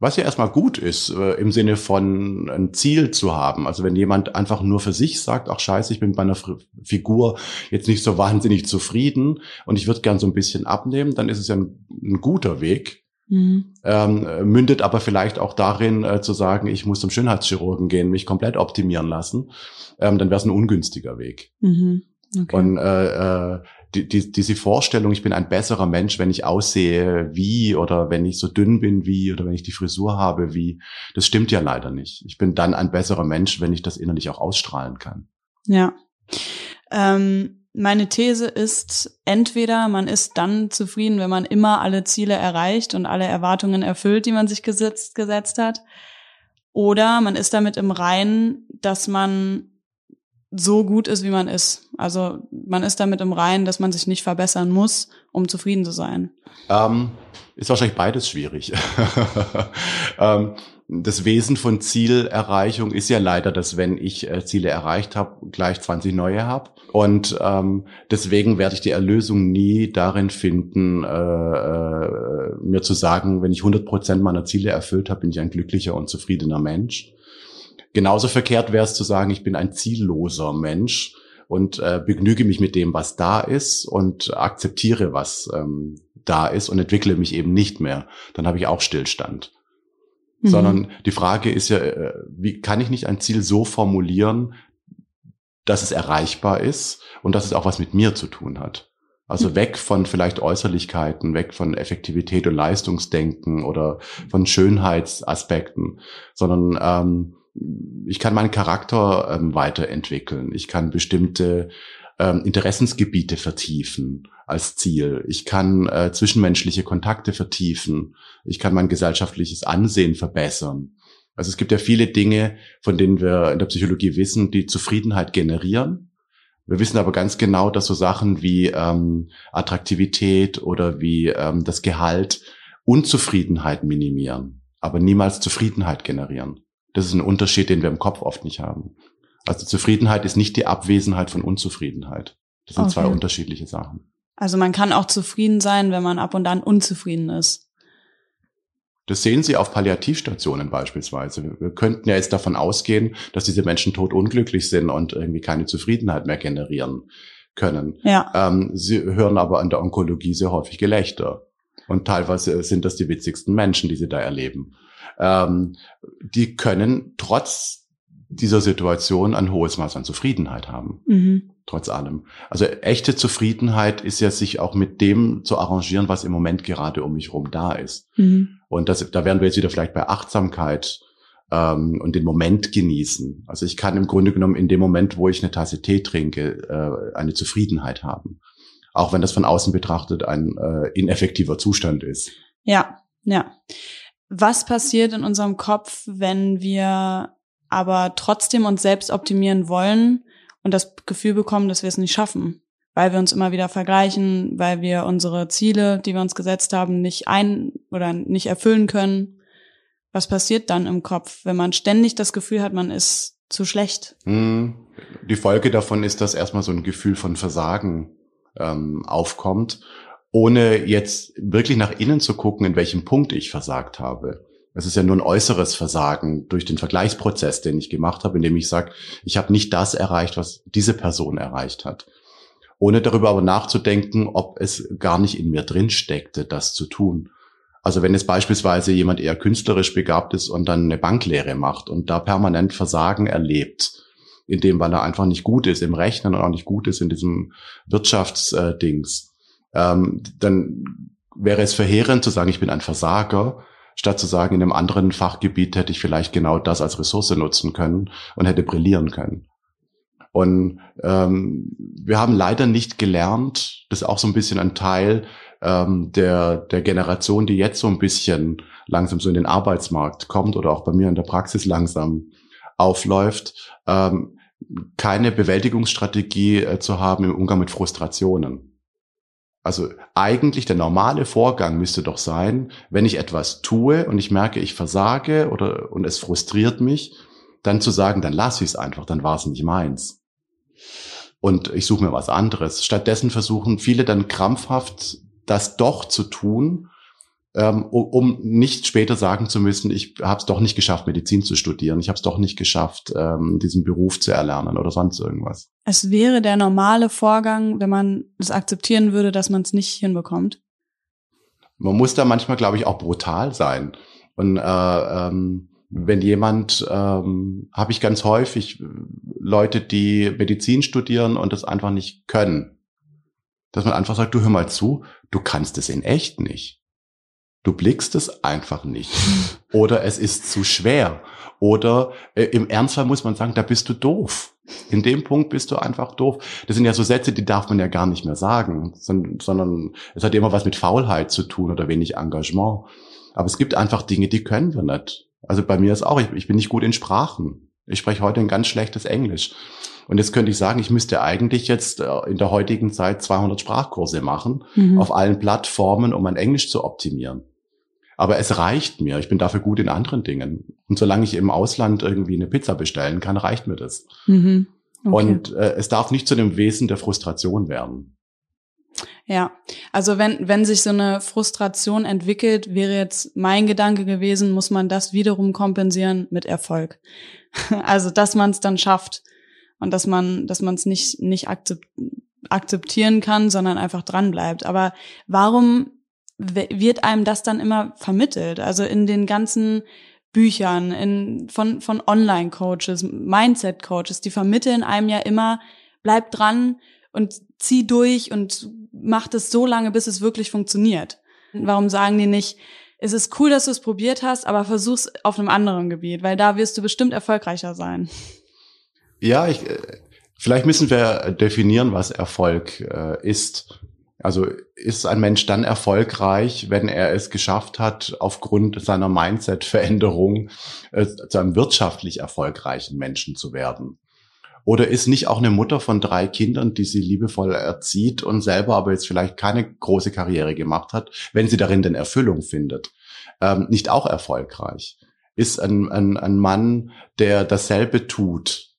Speaker 1: Was ja erstmal gut ist, äh, im Sinne von ein Ziel zu haben. Also wenn jemand einfach nur für sich sagt, ach scheiße, ich bin mit meiner Figur jetzt nicht so wahnsinnig zufrieden und ich würde gern so ein bisschen abnehmen, dann ist es ja ein, ein guter Weg. Mhm. Ähm, mündet aber vielleicht auch darin äh, zu sagen, ich muss zum Schönheitschirurgen gehen, mich komplett optimieren lassen. Ähm, dann wäre es ein ungünstiger Weg. Mhm. Okay. Und äh, äh, die, die, diese Vorstellung, ich bin ein besserer Mensch, wenn ich aussehe wie oder wenn ich so dünn bin wie oder wenn ich die Frisur habe wie, das stimmt ja leider nicht. Ich bin dann ein besserer Mensch, wenn ich das innerlich auch ausstrahlen kann.
Speaker 3: Ja. Ähm, meine These ist, entweder man ist dann zufrieden, wenn man immer alle Ziele erreicht und alle Erwartungen erfüllt, die man sich gesetzt, gesetzt hat, oder man ist damit im Reinen, dass man so gut ist, wie man ist. Also man ist damit im Reinen, dass man sich nicht verbessern muss, um zufrieden zu sein.
Speaker 1: Ähm, ist wahrscheinlich beides schwierig. (laughs) ähm, das Wesen von Zielerreichung ist ja leider, dass wenn ich äh, Ziele erreicht habe, gleich 20 neue habe. Und ähm, deswegen werde ich die Erlösung nie darin finden, äh, äh, mir zu sagen, wenn ich 100 Prozent meiner Ziele erfüllt habe, bin ich ein glücklicher und zufriedener Mensch Genauso verkehrt wäre es zu sagen, ich bin ein zielloser Mensch und äh, begnüge mich mit dem, was da ist und akzeptiere, was ähm, da ist und entwickle mich eben nicht mehr. Dann habe ich auch Stillstand. Mhm. Sondern die Frage ist ja, äh, wie kann ich nicht ein Ziel so formulieren, dass es erreichbar ist und dass es auch was mit mir zu tun hat. Also mhm. weg von vielleicht Äußerlichkeiten, weg von Effektivität und Leistungsdenken oder von Schönheitsaspekten, sondern ähm, ich kann meinen Charakter ähm, weiterentwickeln. Ich kann bestimmte ähm, Interessensgebiete vertiefen als Ziel. Ich kann äh, zwischenmenschliche Kontakte vertiefen. Ich kann mein gesellschaftliches Ansehen verbessern. Also es gibt ja viele Dinge, von denen wir in der Psychologie wissen, die Zufriedenheit generieren. Wir wissen aber ganz genau, dass so Sachen wie ähm, Attraktivität oder wie ähm, das Gehalt Unzufriedenheit minimieren, aber niemals Zufriedenheit generieren. Das ist ein Unterschied, den wir im Kopf oft nicht haben. Also Zufriedenheit ist nicht die Abwesenheit von Unzufriedenheit. Das sind okay. zwei unterschiedliche Sachen.
Speaker 3: Also man kann auch zufrieden sein, wenn man ab und an unzufrieden ist.
Speaker 1: Das sehen Sie auf Palliativstationen beispielsweise. Wir könnten ja jetzt davon ausgehen, dass diese Menschen tot unglücklich sind und irgendwie keine Zufriedenheit mehr generieren können. Ja. Ähm, sie hören aber an der Onkologie sehr häufig Gelächter. Und teilweise sind das die witzigsten Menschen, die sie da erleben ähm, die können trotz dieser Situation ein hohes Maß an Zufriedenheit haben. Mhm. Trotz allem. Also echte Zufriedenheit ist ja sich auch mit dem zu arrangieren, was im Moment gerade um mich herum da ist. Mhm. Und das, da wären wir jetzt wieder vielleicht bei Achtsamkeit ähm, und den Moment genießen. Also ich kann im Grunde genommen in dem Moment, wo ich eine Tasse Tee trinke, äh, eine Zufriedenheit haben. Auch wenn das von außen betrachtet ein äh, ineffektiver Zustand ist.
Speaker 3: Ja, ja. Was passiert in unserem Kopf, wenn wir aber trotzdem uns selbst optimieren wollen und das Gefühl bekommen, dass wir es nicht schaffen? Weil wir uns immer wieder vergleichen, weil wir unsere Ziele, die wir uns gesetzt haben, nicht ein oder nicht erfüllen können. Was passiert dann im Kopf, wenn man ständig das Gefühl hat, man ist zu schlecht?
Speaker 1: Hm. Die Folge davon ist, dass erstmal so ein Gefühl von Versagen ähm, aufkommt ohne jetzt wirklich nach innen zu gucken, in welchem Punkt ich versagt habe. Es ist ja nur ein äußeres Versagen durch den Vergleichsprozess, den ich gemacht habe, indem ich sage, ich habe nicht das erreicht, was diese Person erreicht hat. Ohne darüber aber nachzudenken, ob es gar nicht in mir drin steckte, das zu tun. Also wenn es beispielsweise jemand eher künstlerisch begabt ist und dann eine Banklehre macht und da permanent Versagen erlebt, in dem, weil er einfach nicht gut ist im Rechnen und auch nicht gut ist in diesem Wirtschaftsdings, ähm, dann wäre es verheerend zu sagen, ich bin ein Versager, statt zu sagen, in einem anderen Fachgebiet hätte ich vielleicht genau das als Ressource nutzen können und hätte brillieren können. Und ähm, wir haben leider nicht gelernt, das ist auch so ein bisschen ein Teil ähm, der, der Generation, die jetzt so ein bisschen langsam so in den Arbeitsmarkt kommt oder auch bei mir in der Praxis langsam aufläuft, ähm, keine Bewältigungsstrategie äh, zu haben im Umgang mit Frustrationen. Also eigentlich der normale Vorgang müsste doch sein, wenn ich etwas tue und ich merke, ich versage oder und es frustriert mich, dann zu sagen, dann lasse ich es einfach, dann war es nicht meins. Und ich suche mir was anderes. Stattdessen versuchen viele dann krampfhaft das doch zu tun, ähm, um nicht später sagen zu müssen, ich habe es doch nicht geschafft, Medizin zu studieren, ich habe es doch nicht geschafft, ähm, diesen Beruf zu erlernen oder sonst irgendwas.
Speaker 3: Es wäre der normale Vorgang, wenn man es akzeptieren würde, dass man es nicht hinbekommt.
Speaker 1: Man muss da manchmal, glaube ich, auch brutal sein. Und äh, ähm, wenn jemand, ähm, habe ich ganz häufig Leute, die Medizin studieren und das einfach nicht können. Dass man einfach sagt, du hör mal zu, du kannst es in echt nicht. Du blickst es einfach nicht. Oder es ist zu schwer. Oder äh, im Ernstfall muss man sagen, da bist du doof. In dem Punkt bist du einfach doof. Das sind ja so Sätze, die darf man ja gar nicht mehr sagen, sondern es hat immer was mit Faulheit zu tun oder wenig Engagement. Aber es gibt einfach Dinge, die können wir nicht. Also bei mir ist auch, ich, ich bin nicht gut in Sprachen. Ich spreche heute ein ganz schlechtes Englisch. Und jetzt könnte ich sagen, ich müsste eigentlich jetzt äh, in der heutigen Zeit 200 Sprachkurse machen mhm. auf allen Plattformen, um mein Englisch zu optimieren. Aber es reicht mir. Ich bin dafür gut in anderen Dingen. Und solange ich im Ausland irgendwie eine Pizza bestellen kann, reicht mir das. Mhm. Okay. Und äh, es darf nicht zu dem Wesen der Frustration werden.
Speaker 3: Ja, also wenn, wenn sich so eine Frustration entwickelt, wäre jetzt mein Gedanke gewesen, muss man das wiederum kompensieren mit Erfolg. (laughs) Also, dass man es dann schafft und dass man, dass man es nicht, nicht akzeptieren kann, sondern einfach dran bleibt. Aber warum wird einem das dann immer vermittelt. Also in den ganzen Büchern, in, von, von Online-Coaches, Mindset-Coaches, die vermitteln einem ja immer, bleib dran und zieh durch und mach das so lange, bis es wirklich funktioniert. Warum sagen die nicht, es ist cool, dass du es probiert hast, aber versuch's auf einem anderen Gebiet, weil da wirst du bestimmt erfolgreicher sein.
Speaker 1: Ja, ich, äh, vielleicht müssen wir definieren, was Erfolg äh, ist. Also ist ein Mensch dann erfolgreich, wenn er es geschafft hat, aufgrund seiner Mindset-Veränderung äh, zu einem wirtschaftlich erfolgreichen Menschen zu werden? Oder ist nicht auch eine Mutter von drei Kindern, die sie liebevoll erzieht und selber aber jetzt vielleicht keine große Karriere gemacht hat, wenn sie darin denn Erfüllung findet, ähm, nicht auch erfolgreich? Ist ein, ein, ein Mann, der dasselbe tut,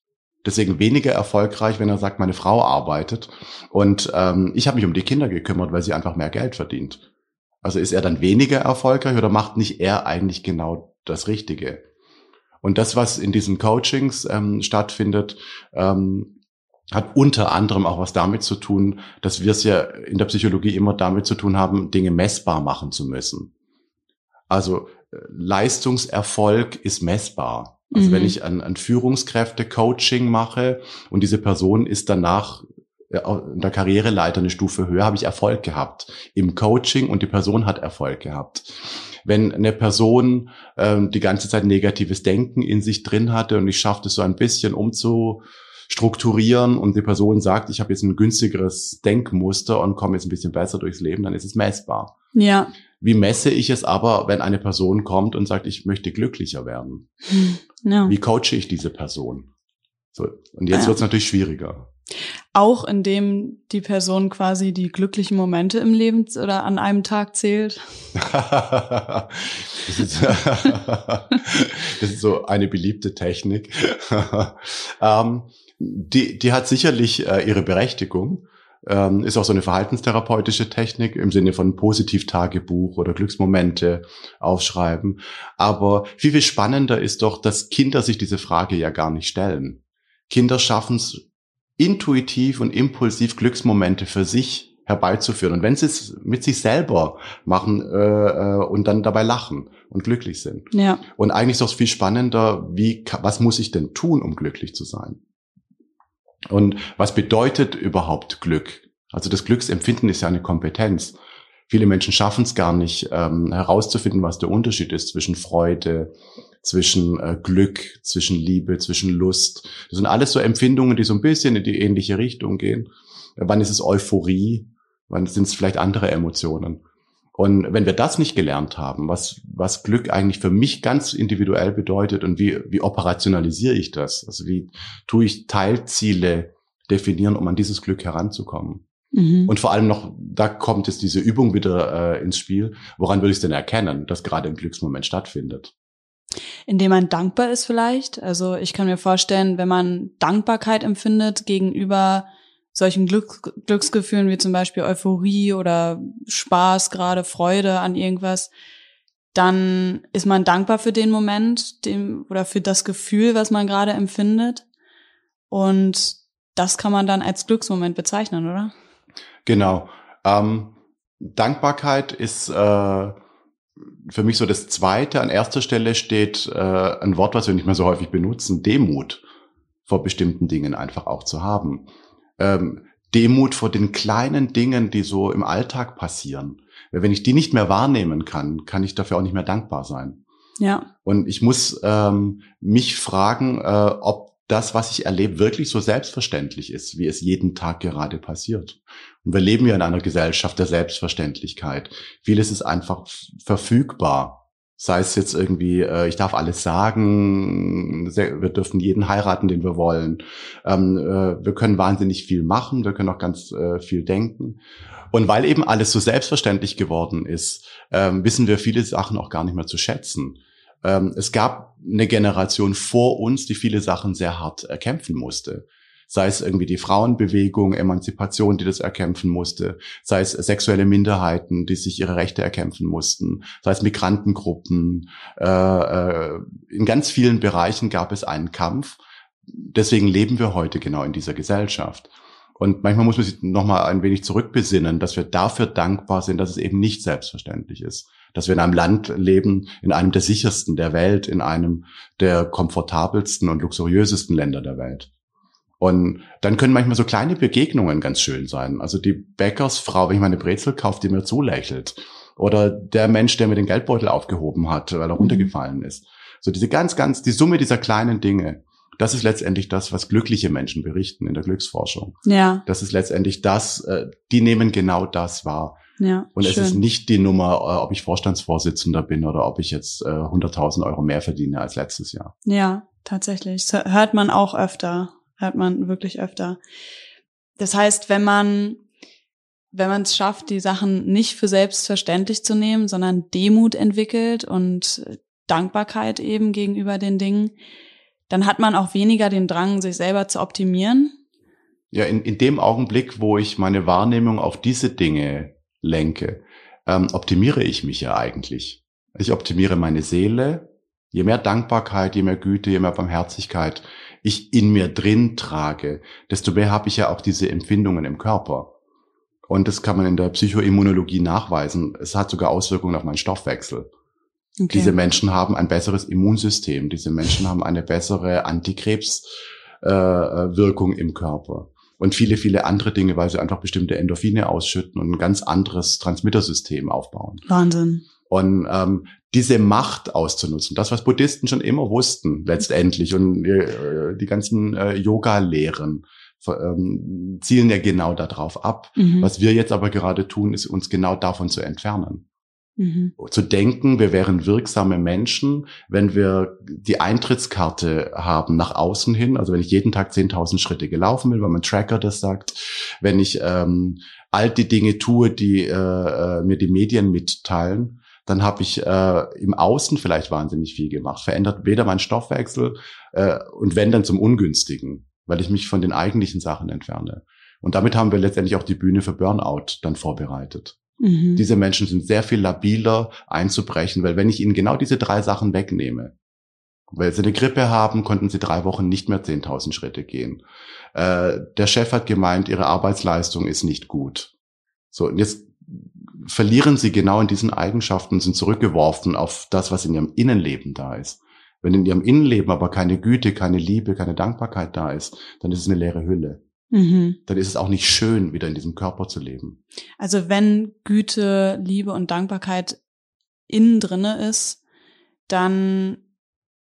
Speaker 1: deswegen weniger erfolgreich, wenn er sagt, meine Frau arbeitet und ähm, ich habe mich um die Kinder gekümmert, weil sie einfach mehr Geld verdient. Also ist er dann weniger erfolgreich oder macht nicht er eigentlich genau das Richtige? Und das, was in diesen Coachings ähm, stattfindet, ähm, hat unter anderem auch was damit zu tun, dass wir es ja in der Psychologie immer damit zu tun haben, Dinge messbar machen zu müssen. Also äh, Leistungserfolg ist messbar. Also mhm. wenn ich ein, ein Führungskräfte-Coaching mache und diese Person ist danach äh, in der Karriereleiter eine Stufe höher, habe ich Erfolg gehabt im Coaching und die Person hat Erfolg gehabt. Wenn eine Person ähm, die ganze Zeit negatives Denken in sich drin hatte und ich schaffe es so ein bisschen umzustrukturieren und die Person sagt, ich habe jetzt ein günstigeres Denkmuster und komme jetzt ein bisschen besser durchs Leben, dann ist es messbar.
Speaker 3: Ja.
Speaker 1: Wie messe ich es aber, wenn eine Person kommt und sagt, ich möchte glücklicher werden? Ja. Wie coache ich diese Person? So, und jetzt ja. wird es natürlich schwieriger.
Speaker 3: Auch indem die Person quasi die glücklichen Momente im Leben oder an einem Tag zählt. (laughs)
Speaker 1: das, ist, (laughs) das, ist, so eine beliebte Technik. (laughs) ähm, die, die hat sicherlich äh, ihre Berechtigung. Ähm, ist auch so eine verhaltenstherapeutische Technik im Sinne von Positivtagebuch oder Glücksmomente aufschreiben. Aber viel, viel spannender ist doch, dass Kinder sich diese Frage ja gar nicht stellen. Kinder schaffen es intuitiv und impulsiv Glücksmomente für sich herbeizuführen. Und wenn sie es mit sich selber machen äh, äh, und dann dabei lachen und glücklich sind.
Speaker 3: Ja.
Speaker 1: Und eigentlich ist es viel spannender, wie, was muss ich denn tun, um glücklich zu sein? Und was bedeutet überhaupt Glück? Also das Glücksempfinden ist ja eine Kompetenz. Viele Menschen schaffen es gar nicht ähm, herauszufinden, was der Unterschied ist zwischen Freude, zwischen äh, Glück, zwischen Liebe, zwischen Lust. Das sind alles so Empfindungen, die so ein bisschen in die ähnliche Richtung gehen. Wann ist es Euphorie? Wann sind es vielleicht andere Emotionen? Und wenn wir das nicht gelernt haben, was, was Glück eigentlich für mich ganz individuell bedeutet und wie, wie operationalisiere ich das? Also wie tue ich Teilziele definieren, um an dieses Glück heranzukommen? Mhm. Und vor allem noch, da kommt jetzt diese Übung wieder äh, ins Spiel. Woran würde ich es denn erkennen, dass gerade ein Glücksmoment stattfindet?
Speaker 3: Indem man dankbar ist vielleicht. Also ich kann mir vorstellen, wenn man Dankbarkeit empfindet gegenüber solchen Glück, Glücksgefühlen wie zum Beispiel Euphorie oder Spaß, gerade Freude an irgendwas, dann ist man dankbar für den Moment, dem oder für das Gefühl, was man gerade empfindet. Und das kann man dann als Glücksmoment bezeichnen, oder?
Speaker 1: Genau. Ähm, Dankbarkeit ist äh, für mich so das Zweite. An erster Stelle steht äh, ein Wort, was wir nicht mehr so häufig benutzen, Demut vor bestimmten Dingen einfach auch zu haben. Ähm, Demut vor den kleinen Dingen, die so im Alltag passieren. Wenn ich die nicht mehr wahrnehmen kann, kann ich dafür auch nicht mehr dankbar sein.
Speaker 3: Ja.
Speaker 1: Und ich muss ähm, mich fragen, äh, ob das, was ich erlebe, wirklich so selbstverständlich ist, wie es jeden Tag gerade passiert. Und wir leben ja in einer Gesellschaft der Selbstverständlichkeit. Vieles ist einfach verfügbar. Sei es jetzt irgendwie, äh, ich darf alles sagen, wir dürfen jeden heiraten, den wir wollen. Ähm, äh, wir können wahnsinnig viel machen, wir können auch ganz äh, viel denken. Und weil eben alles so selbstverständlich geworden ist, ähm, wissen wir viele Sachen auch gar nicht mehr zu schätzen. Ähm, es gab eine Generation vor uns, die viele Sachen sehr hart erkämpfen musste sei es irgendwie die Frauenbewegung, Emanzipation, die das erkämpfen musste, sei es sexuelle Minderheiten, die sich ihre Rechte erkämpfen mussten, sei es Migrantengruppen. Äh, äh, in ganz vielen Bereichen gab es einen Kampf. Deswegen leben wir heute genau in dieser Gesellschaft. Und manchmal muss man sich nochmal ein wenig zurückbesinnen, dass wir dafür dankbar sind, dass es eben nicht selbstverständlich ist. Dass wir in einem Land leben, in einem der sichersten der Welt, in einem der komfortabelsten und luxuriösesten Länder der Welt. Und dann können manchmal so kleine Begegnungen ganz schön sein. Also die Bäckersfrau, wenn ich meine Brezel kaufe, die mir zulächelt. Oder der Mensch, der mir den Geldbeutel aufgehoben hat, weil er mhm. runtergefallen ist. So diese ganz, ganz, die Summe dieser kleinen Dinge, das ist letztendlich das, was glückliche Menschen berichten in der Glücksforschung.
Speaker 3: Ja.
Speaker 1: Das ist letztendlich das, äh, die nehmen genau das wahr.
Speaker 3: Ja,
Speaker 1: und
Speaker 3: schön.
Speaker 1: es ist nicht die Nummer, äh, ob ich Vorstandsvorsitzender bin oder ob ich jetzt 100.000 Euro mehr verdiene als letztes Jahr.
Speaker 3: Ja, tatsächlich. Das hört man auch öfter hört man wirklich öfter. Das heißt, wenn man wenn man es schafft, die Sachen nicht für selbstverständlich zu nehmen, sondern Demut entwickelt und Dankbarkeit eben gegenüber den Dingen, dann hat man auch weniger den Drang, sich selber zu optimieren.
Speaker 1: Ja, in, in dem Augenblick, wo ich meine Wahrnehmung auf diese Dinge lenke, ähm, optimiere ich mich ja eigentlich. Ich optimiere meine Seele. Je mehr Dankbarkeit, je mehr Güte, je mehr Barmherzigkeit, ich in mir drin trage, desto mehr habe ich ja auch diese Empfindungen im Körper. Und das kann man in der Psychoimmunologie nachweisen. Es hat sogar Auswirkungen auf meinen Stoffwechsel. Okay. Diese Menschen haben ein besseres Immunsystem. Diese Menschen haben eine bessere Antikrebswirkung äh, im Körper. Und viele, viele andere Dinge, weil sie einfach bestimmte Endorphine ausschütten und ein ganz anderes Transmittersystem aufbauen.
Speaker 3: Wahnsinn.
Speaker 1: Und ähm, diese Macht auszunutzen, das, was Buddhisten schon immer wussten, letztendlich, und äh, die ganzen äh, Yoga-Lehren ähm, zielen ja genau darauf ab. Mhm. Was wir jetzt aber gerade tun, ist uns genau davon zu entfernen. Mhm. Zu denken, wir wären wirksame Menschen, wenn wir die Eintrittskarte haben nach außen hin, also wenn ich jeden Tag 10.000 Schritte gelaufen bin, weil mein Tracker das sagt, wenn ich ähm, all die Dinge tue, die äh, äh mir die Medien mitteilen, dann habe ich äh, im Außen vielleicht wahnsinnig viel gemacht. Verändert weder mein Stoffwechsel äh, und wenn dann zum Ungünstigen, weil ich mich von den eigentlichen Sachen entferne. Und damit haben wir letztendlich auch die Bühne für Burnout dann vorbereitet. Mhm. Diese Menschen sind sehr viel labiler einzubrechen, weil wenn ich ihnen genau diese drei Sachen wegnehme, weil sie eine Grippe haben, konnten sie drei Wochen nicht mehr 10.000 Schritte gehen. Äh, der Chef hat gemeint, ihre Arbeitsleistung ist nicht gut. So, und jetzt verlieren sie genau in diesen Eigenschaften und sind zurückgeworfen auf das, was in ihrem Innenleben da ist. Wenn in ihrem Innenleben aber keine Güte, keine Liebe, keine Dankbarkeit da ist, dann ist es eine leere Hülle. Mhm. Dann ist es auch nicht schön, wieder in diesem Körper zu leben.
Speaker 3: Also wenn Güte, Liebe und Dankbarkeit innen drinne ist, dann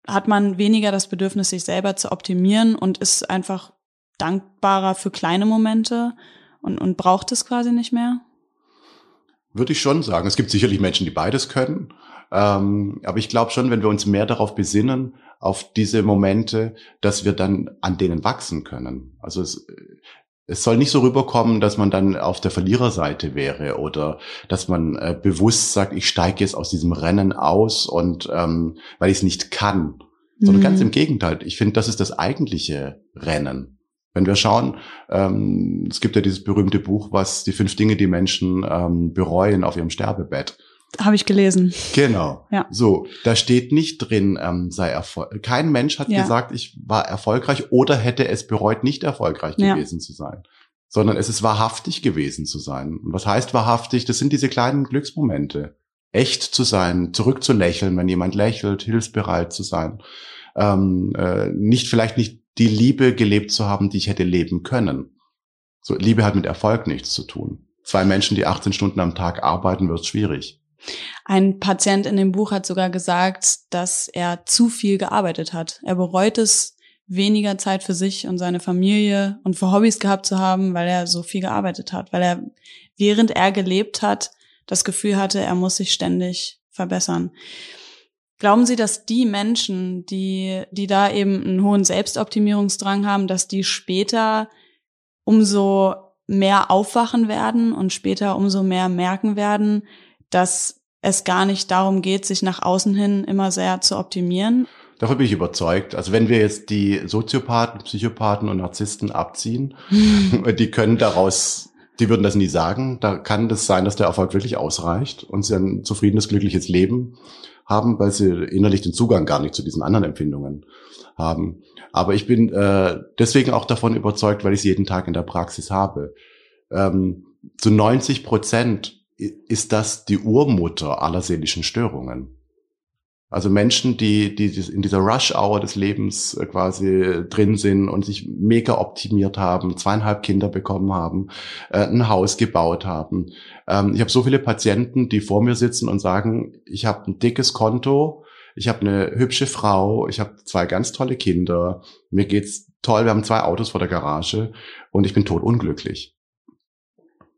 Speaker 3: hat man weniger das Bedürfnis, sich selber zu optimieren und ist einfach dankbarer für kleine Momente und, und braucht es quasi nicht mehr?
Speaker 1: Würde ich schon sagen. Es gibt sicherlich Menschen, die beides können. Ähm, aber ich glaube schon, wenn wir uns mehr darauf besinnen, auf diese Momente, dass wir dann an denen wachsen können. Also es, es soll nicht so rüberkommen, dass man dann auf der Verliererseite wäre oder dass man äh, bewusst sagt, ich steige jetzt aus diesem Rennen aus und ähm, weil ich es nicht kann. Sondern mhm. ganz im Gegenteil. Ich finde, das ist das eigentliche Rennen. Wenn wir schauen, ähm, es gibt ja dieses berühmte Buch, was die fünf Dinge, die Menschen ähm, bereuen auf ihrem Sterbebett.
Speaker 3: Habe ich gelesen.
Speaker 1: Genau. Ja. So, da steht nicht drin, ähm, sei erfolgreich. Kein Mensch hat ja. gesagt, ich war erfolgreich oder hätte es bereut, nicht erfolgreich ja. gewesen zu sein. Sondern es ist wahrhaftig gewesen zu sein. Und was heißt wahrhaftig? Das sind diese kleinen Glücksmomente. Echt zu sein, zurückzulächeln, wenn jemand lächelt, hilfsbereit zu sein. Ähm, äh, nicht vielleicht nicht die Liebe gelebt zu haben, die ich hätte leben können. So, Liebe hat mit Erfolg nichts zu tun. Zwei Menschen, die 18 Stunden am Tag arbeiten, wird schwierig.
Speaker 3: Ein Patient in dem Buch hat sogar gesagt, dass er zu viel gearbeitet hat. Er bereut es, weniger Zeit für sich und seine Familie und für Hobbys gehabt zu haben, weil er so viel gearbeitet hat, weil er, während er gelebt hat, das Gefühl hatte, er muss sich ständig verbessern. Glauben Sie, dass die Menschen, die, die da eben einen hohen Selbstoptimierungsdrang haben, dass die später umso mehr aufwachen werden und später umso mehr merken werden, dass es gar nicht darum geht, sich nach außen hin immer sehr zu optimieren?
Speaker 1: Davon bin ich überzeugt. Also wenn wir jetzt die Soziopathen, Psychopathen und Narzissten abziehen, (laughs) die können daraus, die würden das nie sagen. Da kann das sein, dass der Erfolg wirklich ausreicht und sie ein zufriedenes, glückliches Leben haben, weil sie innerlich den Zugang gar nicht zu diesen anderen Empfindungen haben. Aber ich bin äh, deswegen auch davon überzeugt, weil ich es jeden Tag in der Praxis habe. Ähm, zu 90 Prozent ist das die Urmutter aller seelischen Störungen. Also Menschen, die, die in dieser Rush-Hour des Lebens äh, quasi drin sind und sich mega optimiert haben, zweieinhalb Kinder bekommen haben, äh, ein Haus gebaut haben. Ähm, ich habe so viele Patienten, die vor mir sitzen und sagen, ich habe ein dickes Konto, ich habe eine hübsche Frau, ich habe zwei ganz tolle Kinder, mir geht's toll, wir haben zwei Autos vor der Garage und ich bin totunglücklich.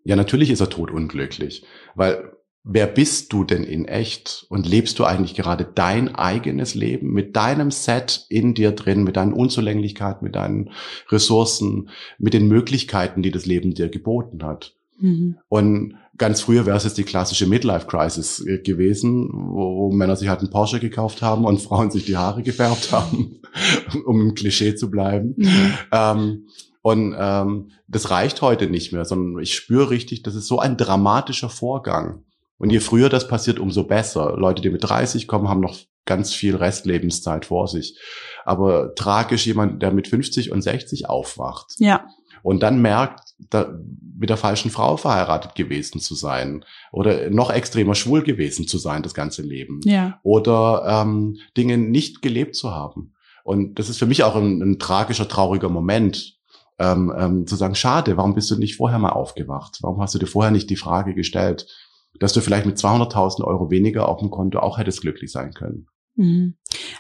Speaker 1: Ja, natürlich ist er totunglücklich, weil wer bist du denn in echt? Und lebst du eigentlich gerade dein eigenes Leben mit deinem Set in dir drin, mit deinen Unzulänglichkeiten, mit deinen Ressourcen, mit den Möglichkeiten, die das Leben dir geboten hat? Mhm. Und ganz früher wäre es jetzt die klassische Midlife-Crisis äh, gewesen, wo, wo, Männer sich halt einen Porsche gekauft haben und (laughs) Frauen sich die Haare gefärbt haben, (laughs) um im Klischee zu bleiben. Mhm. Ähm, und ähm, das reicht heute nicht mehr, sondern ich spüre richtig, das ist so ein dramatischer Vorgang. Und je früher das passiert, umso besser. Leute, die mit 30 kommen, haben noch ganz viel Restlebenszeit vor sich. Aber tragisch jemand, der mit 50 und 60 aufwacht.
Speaker 3: Ja.
Speaker 1: Und dann merkt, da, mit der falschen Frau verheiratet gewesen zu sein oder noch extremer schwul gewesen zu sein das ganze Leben
Speaker 3: ja.
Speaker 1: oder ähm, Dinge nicht gelebt zu haben. Und das ist für mich auch ein, ein tragischer, trauriger Moment, ähm, ähm, zu sagen, schade, warum bist du nicht vorher mal aufgewacht? Warum hast du dir vorher nicht die Frage gestellt, dass du vielleicht mit 200.000 Euro weniger auf dem Konto auch hättest glücklich sein können?
Speaker 3: Mhm.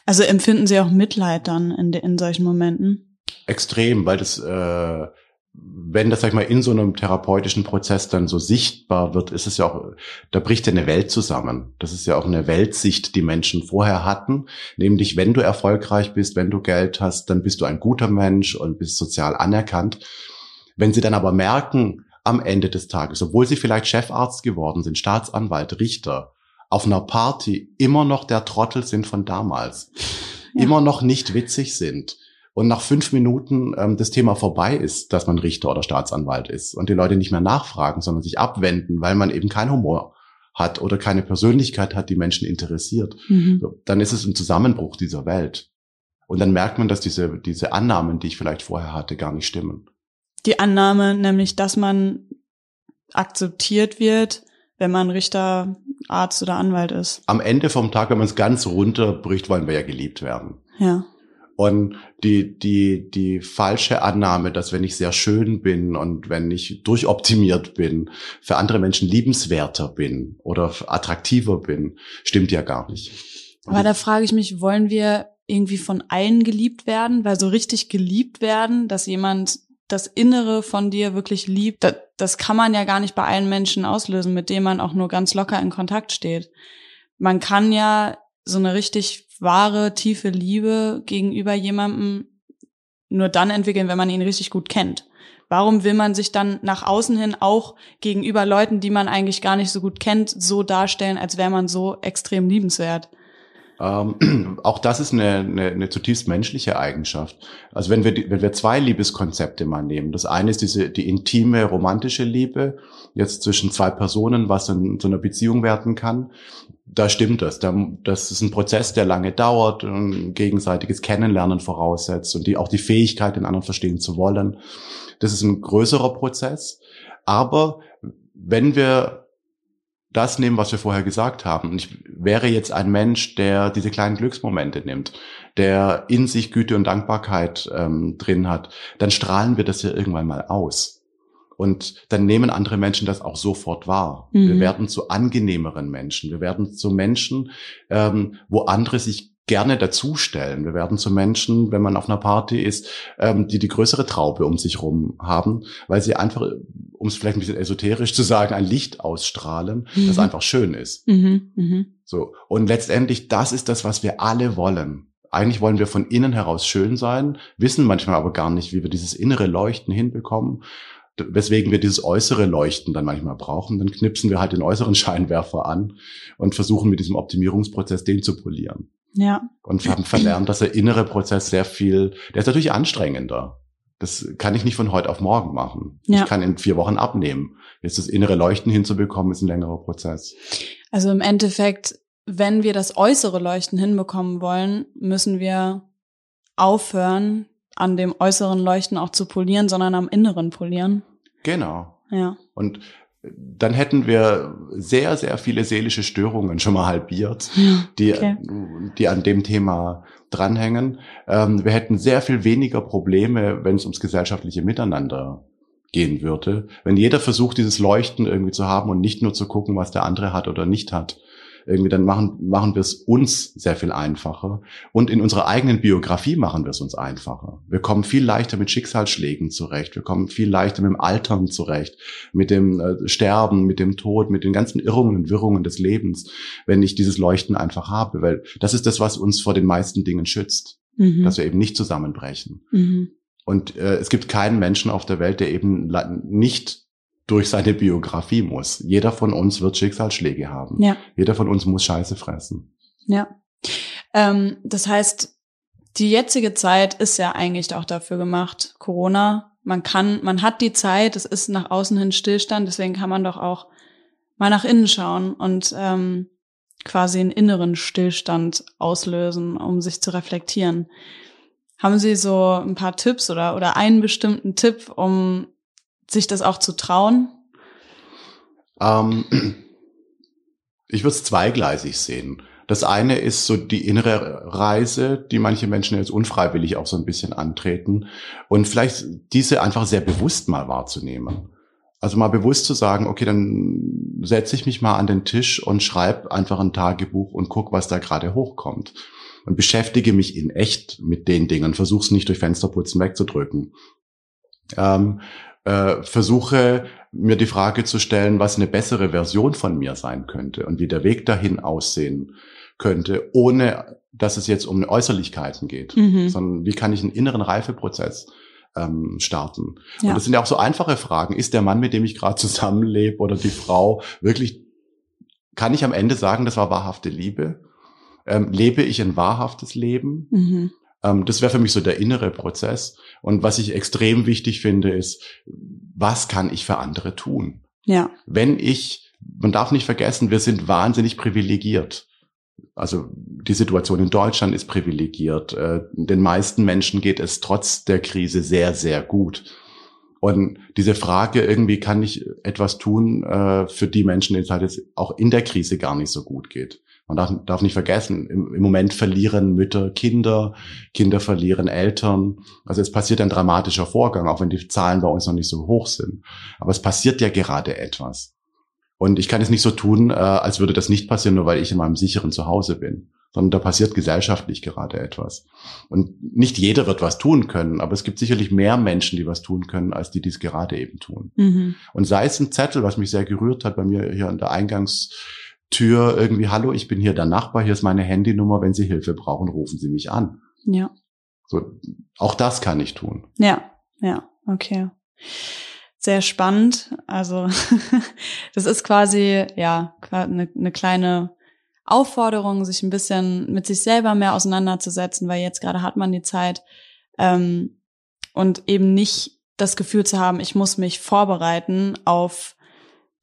Speaker 3: Also empfinden Sie auch Mitleid dann in, in solchen Momenten?
Speaker 1: Extrem, weil das, äh, wenn das, sag ich mal, in so einem therapeutischen Prozess dann so sichtbar wird, ist es ja auch, da bricht ja eine Welt zusammen. Das ist ja auch eine Weltsicht, die Menschen vorher hatten. Nämlich, wenn du erfolgreich bist, wenn du Geld hast, dann bist du ein guter Mensch und bist sozial anerkannt. Wenn sie dann aber merken, am Ende des Tages, obwohl sie vielleicht Chefarzt geworden sind, Staatsanwalt, Richter, auf einer Party immer noch der Trottel sind von damals, ja. immer noch nicht witzig sind, und nach fünf Minuten ähm, das Thema vorbei ist, dass man Richter oder Staatsanwalt ist und die Leute nicht mehr nachfragen, sondern sich abwenden, weil man eben keinen Humor hat oder keine Persönlichkeit hat, die Menschen interessiert, mhm. so, dann ist es ein Zusammenbruch dieser Welt. Und dann merkt man, dass diese, diese Annahmen, die ich vielleicht vorher hatte, gar nicht stimmen.
Speaker 3: Die Annahme, nämlich, dass man akzeptiert wird, wenn man Richter, Arzt oder Anwalt ist.
Speaker 1: Am Ende vom Tag, wenn man es ganz runterbricht, wollen wir ja geliebt werden.
Speaker 3: Ja.
Speaker 1: Und die, die, die falsche Annahme, dass wenn ich sehr schön bin und wenn ich durchoptimiert bin, für andere Menschen liebenswerter bin oder attraktiver bin, stimmt ja gar nicht.
Speaker 3: Aber da frage ich mich, wollen wir irgendwie von allen geliebt werden? Weil so richtig geliebt werden, dass jemand das Innere von dir wirklich liebt, das, das kann man ja gar nicht bei allen Menschen auslösen, mit denen man auch nur ganz locker in Kontakt steht. Man kann ja so eine richtig wahre, tiefe Liebe gegenüber jemandem nur dann entwickeln, wenn man ihn richtig gut kennt. Warum will man sich dann nach außen hin auch gegenüber Leuten, die man eigentlich gar nicht so gut kennt, so darstellen, als wäre man so extrem liebenswert?
Speaker 1: Ähm, (clears throat) auch das ist eine, eine, eine zutiefst menschliche Eigenschaft. Also wenn wir, wenn wir zwei Liebeskonzepte mal nehmen, das eine ist diese, die intime romantische Liebe, jetzt zwischen zwei Personen, was in so einer Beziehung werden kann. Da stimmt das. Das ist ein Prozess, der lange dauert, ein gegenseitiges Kennenlernen voraussetzt und die, auch die Fähigkeit, den anderen verstehen zu wollen. Das ist ein größerer Prozess. Aber wenn wir das nehmen, was wir vorher gesagt haben. Und ich wäre jetzt ein Mensch, der diese kleinen Glücksmomente nimmt, der in sich Güte und Dankbarkeit ähm, drin hat, dann strahlen wir das ja irgendwann mal aus. Und dann nehmen andere Menschen das auch sofort wahr. Mhm. Wir werden zu angenehmeren Menschen. Wir werden zu Menschen, ähm, wo andere sich gerne dazustellen. Wir werden zu Menschen, wenn man auf einer Party ist, ähm, die die größere Traube um sich rum haben, weil sie einfach, um es vielleicht ein bisschen esoterisch zu sagen, ein Licht ausstrahlen, mhm. das einfach schön ist. Mhm. Mhm. So. Und letztendlich, das ist das, was wir alle wollen. Eigentlich wollen wir von innen heraus schön sein, wissen manchmal aber gar nicht, wie wir dieses innere Leuchten hinbekommen weswegen wir dieses äußere Leuchten dann manchmal brauchen. Dann knipsen wir halt den äußeren (laughs) Scheinwerfer an und versuchen mit diesem Optimierungsprozess den zu polieren.
Speaker 3: Ja.
Speaker 1: Und haben verlernt, dass der innere Prozess sehr viel, der ist natürlich anstrengender. Das kann ich nicht von heute auf morgen machen. Ja. Ich kann in vier Wochen abnehmen. Jetzt das innere Leuchten hinzubekommen, ist ein längerer Prozess.
Speaker 3: Also im Endeffekt, wenn wir das äußere Leuchten hinbekommen wollen, müssen wir aufhören, an dem äußeren Leuchten auch zu polieren, sondern am inneren polieren.
Speaker 1: Genau.
Speaker 3: Ja.
Speaker 1: Und dann hätten wir sehr, sehr viele seelische Störungen schon mal halbiert, die, okay. die an dem Thema dranhängen. Ähm, wir hätten sehr viel weniger Probleme, wenn es ums gesellschaftliche Miteinander gehen würde. Wenn jeder versucht, dieses Leuchten irgendwie zu haben und nicht nur zu gucken, was der andere hat oder nicht hat, irgendwie dann machen, machen wir es uns sehr viel einfacher. Und in unserer eigenen Biografie machen wir es uns einfacher. Wir kommen viel leichter mit Schicksalsschlägen zurecht. Wir kommen viel leichter mit dem Altern zurecht, mit dem äh, Sterben, mit dem Tod, mit den ganzen Irrungen und Wirrungen des Lebens, wenn ich dieses Leuchten einfach habe. Weil das ist das, was uns vor den meisten Dingen schützt. Mhm. Dass wir eben nicht zusammenbrechen. Mhm. Und äh, es gibt keinen Menschen auf der Welt, der eben nicht durch seine Biografie muss. Jeder von uns wird Schicksalsschläge haben. Ja. Jeder von uns muss Scheiße fressen.
Speaker 3: Ja. Ähm, das heißt, die jetzige Zeit ist ja eigentlich auch dafür gemacht, Corona. Man kann, man hat die Zeit, es ist nach außen hin Stillstand, deswegen kann man doch auch mal nach innen schauen und ähm, quasi einen inneren Stillstand auslösen, um sich zu reflektieren. Haben Sie so ein paar Tipps oder, oder einen bestimmten Tipp, um sich das auch zu trauen?
Speaker 1: Ähm, (clears throat) ich würde es zweigleisig sehen. Das eine ist so die innere Reise, die manche Menschen jetzt unfreiwillig auch so ein bisschen antreten und vielleicht diese einfach sehr bewusst mal wahrzunehmen. Also mal bewusst zu sagen, okay, dann setze ich mich mal an den Tisch und schreibe einfach ein Tagebuch und guck, was da gerade hochkommt. Und beschäftige mich in echt mit den Dingen, versuche es nicht durch Fensterputzen wegzudrücken. Ähm, äh, versuche mir die Frage zu stellen, was eine bessere Version von mir sein könnte und wie der Weg dahin aussehen könnte, ohne dass es jetzt um Äußerlichkeiten geht, mhm. sondern wie kann ich einen inneren Reifeprozess ähm, starten. Ja. Und das sind ja auch so einfache Fragen. Ist der Mann, mit dem ich gerade zusammenlebe oder die Frau wirklich, kann ich am Ende sagen, das war wahrhafte Liebe? Ähm, lebe ich ein wahrhaftes Leben? Mhm. Ähm, das wäre für mich so der innere Prozess. Und was ich extrem wichtig finde, ist, was kann ich für andere tun?
Speaker 3: Ja.
Speaker 1: Wenn ich, man darf nicht vergessen, wir sind wahnsinnig privilegiert. Also die Situation in Deutschland ist privilegiert. Äh, den meisten Menschen geht es trotz der Krise sehr, sehr gut. Und diese Frage, irgendwie kann ich etwas tun äh, für die Menschen, denen es halt jetzt auch in der Krise gar nicht so gut geht. Man darf, darf nicht vergessen, im, im, Moment verlieren Mütter Kinder, Kinder verlieren Eltern. Also es passiert ein dramatischer Vorgang, auch wenn die Zahlen bei uns noch nicht so hoch sind. Aber es passiert ja gerade etwas. Und ich kann es nicht so tun, äh, als würde das nicht passieren, nur weil ich in meinem sicheren Zuhause bin. Sondern da passiert gesellschaftlich gerade etwas. Und nicht jeder wird was tun können, aber es gibt sicherlich mehr Menschen, die was tun können, als die, die es gerade eben tun. Mhm. Und sei es ein Zettel, was mich sehr gerührt hat bei mir hier an der Eingangs Tür irgendwie, hallo, ich bin hier der Nachbar, hier ist meine Handynummer, wenn Sie Hilfe brauchen, rufen Sie mich an.
Speaker 3: Ja.
Speaker 1: So, auch das kann ich tun.
Speaker 3: Ja, ja, okay. Sehr spannend. Also (laughs) das ist quasi ja eine, eine kleine Aufforderung, sich ein bisschen mit sich selber mehr auseinanderzusetzen, weil jetzt gerade hat man die Zeit ähm, und eben nicht das Gefühl zu haben, ich muss mich vorbereiten auf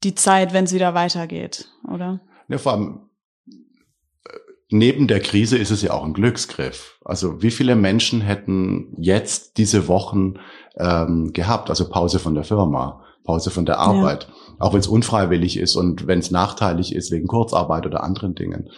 Speaker 3: die Zeit, wenn es wieder weitergeht, oder?
Speaker 1: Ja, vor allem äh, neben der Krise ist es ja auch ein Glücksgriff. Also wie viele Menschen hätten jetzt diese Wochen ähm, gehabt, also Pause von der Firma, Pause von der Arbeit, ja. auch wenn es unfreiwillig ist und wenn es nachteilig ist wegen Kurzarbeit oder anderen Dingen.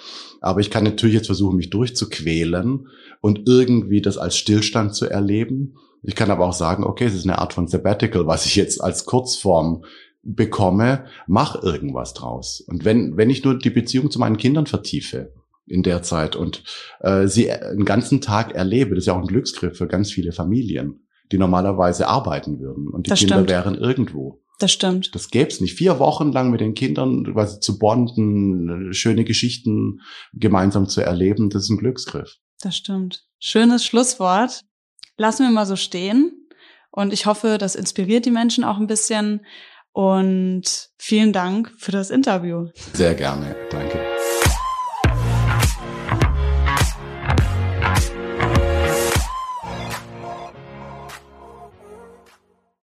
Speaker 1: Aber ich kann natürlich jetzt versuchen, mich durchzuquälen und irgendwie das als Stillstand zu erleben. Ich kann aber auch sagen, okay, es ist eine Art von Sabbatical, was ich jetzt als Kurzform bekomme, mach irgendwas draus. Und wenn, wenn ich nur die Beziehung zu meinen Kindern vertiefe in der Zeit und äh, sie einen ganzen Tag erlebe, das ist ja auch ein Glücksgriff für ganz viele Familien, die normalerweise arbeiten würden und die das Kinder stimmt. wären irgendwo.
Speaker 3: Das stimmt.
Speaker 1: Das gäbe es nicht. Vier Wochen lang mit den Kindern quasi zu bonden, schöne Geschichten gemeinsam zu erleben, das ist ein Glücksgriff.
Speaker 3: Das stimmt. Schönes Schlusswort. Lassen wir mal so stehen. Und ich hoffe, das inspiriert die Menschen auch ein bisschen. Und vielen Dank für das Interview.
Speaker 1: Sehr gerne. Danke.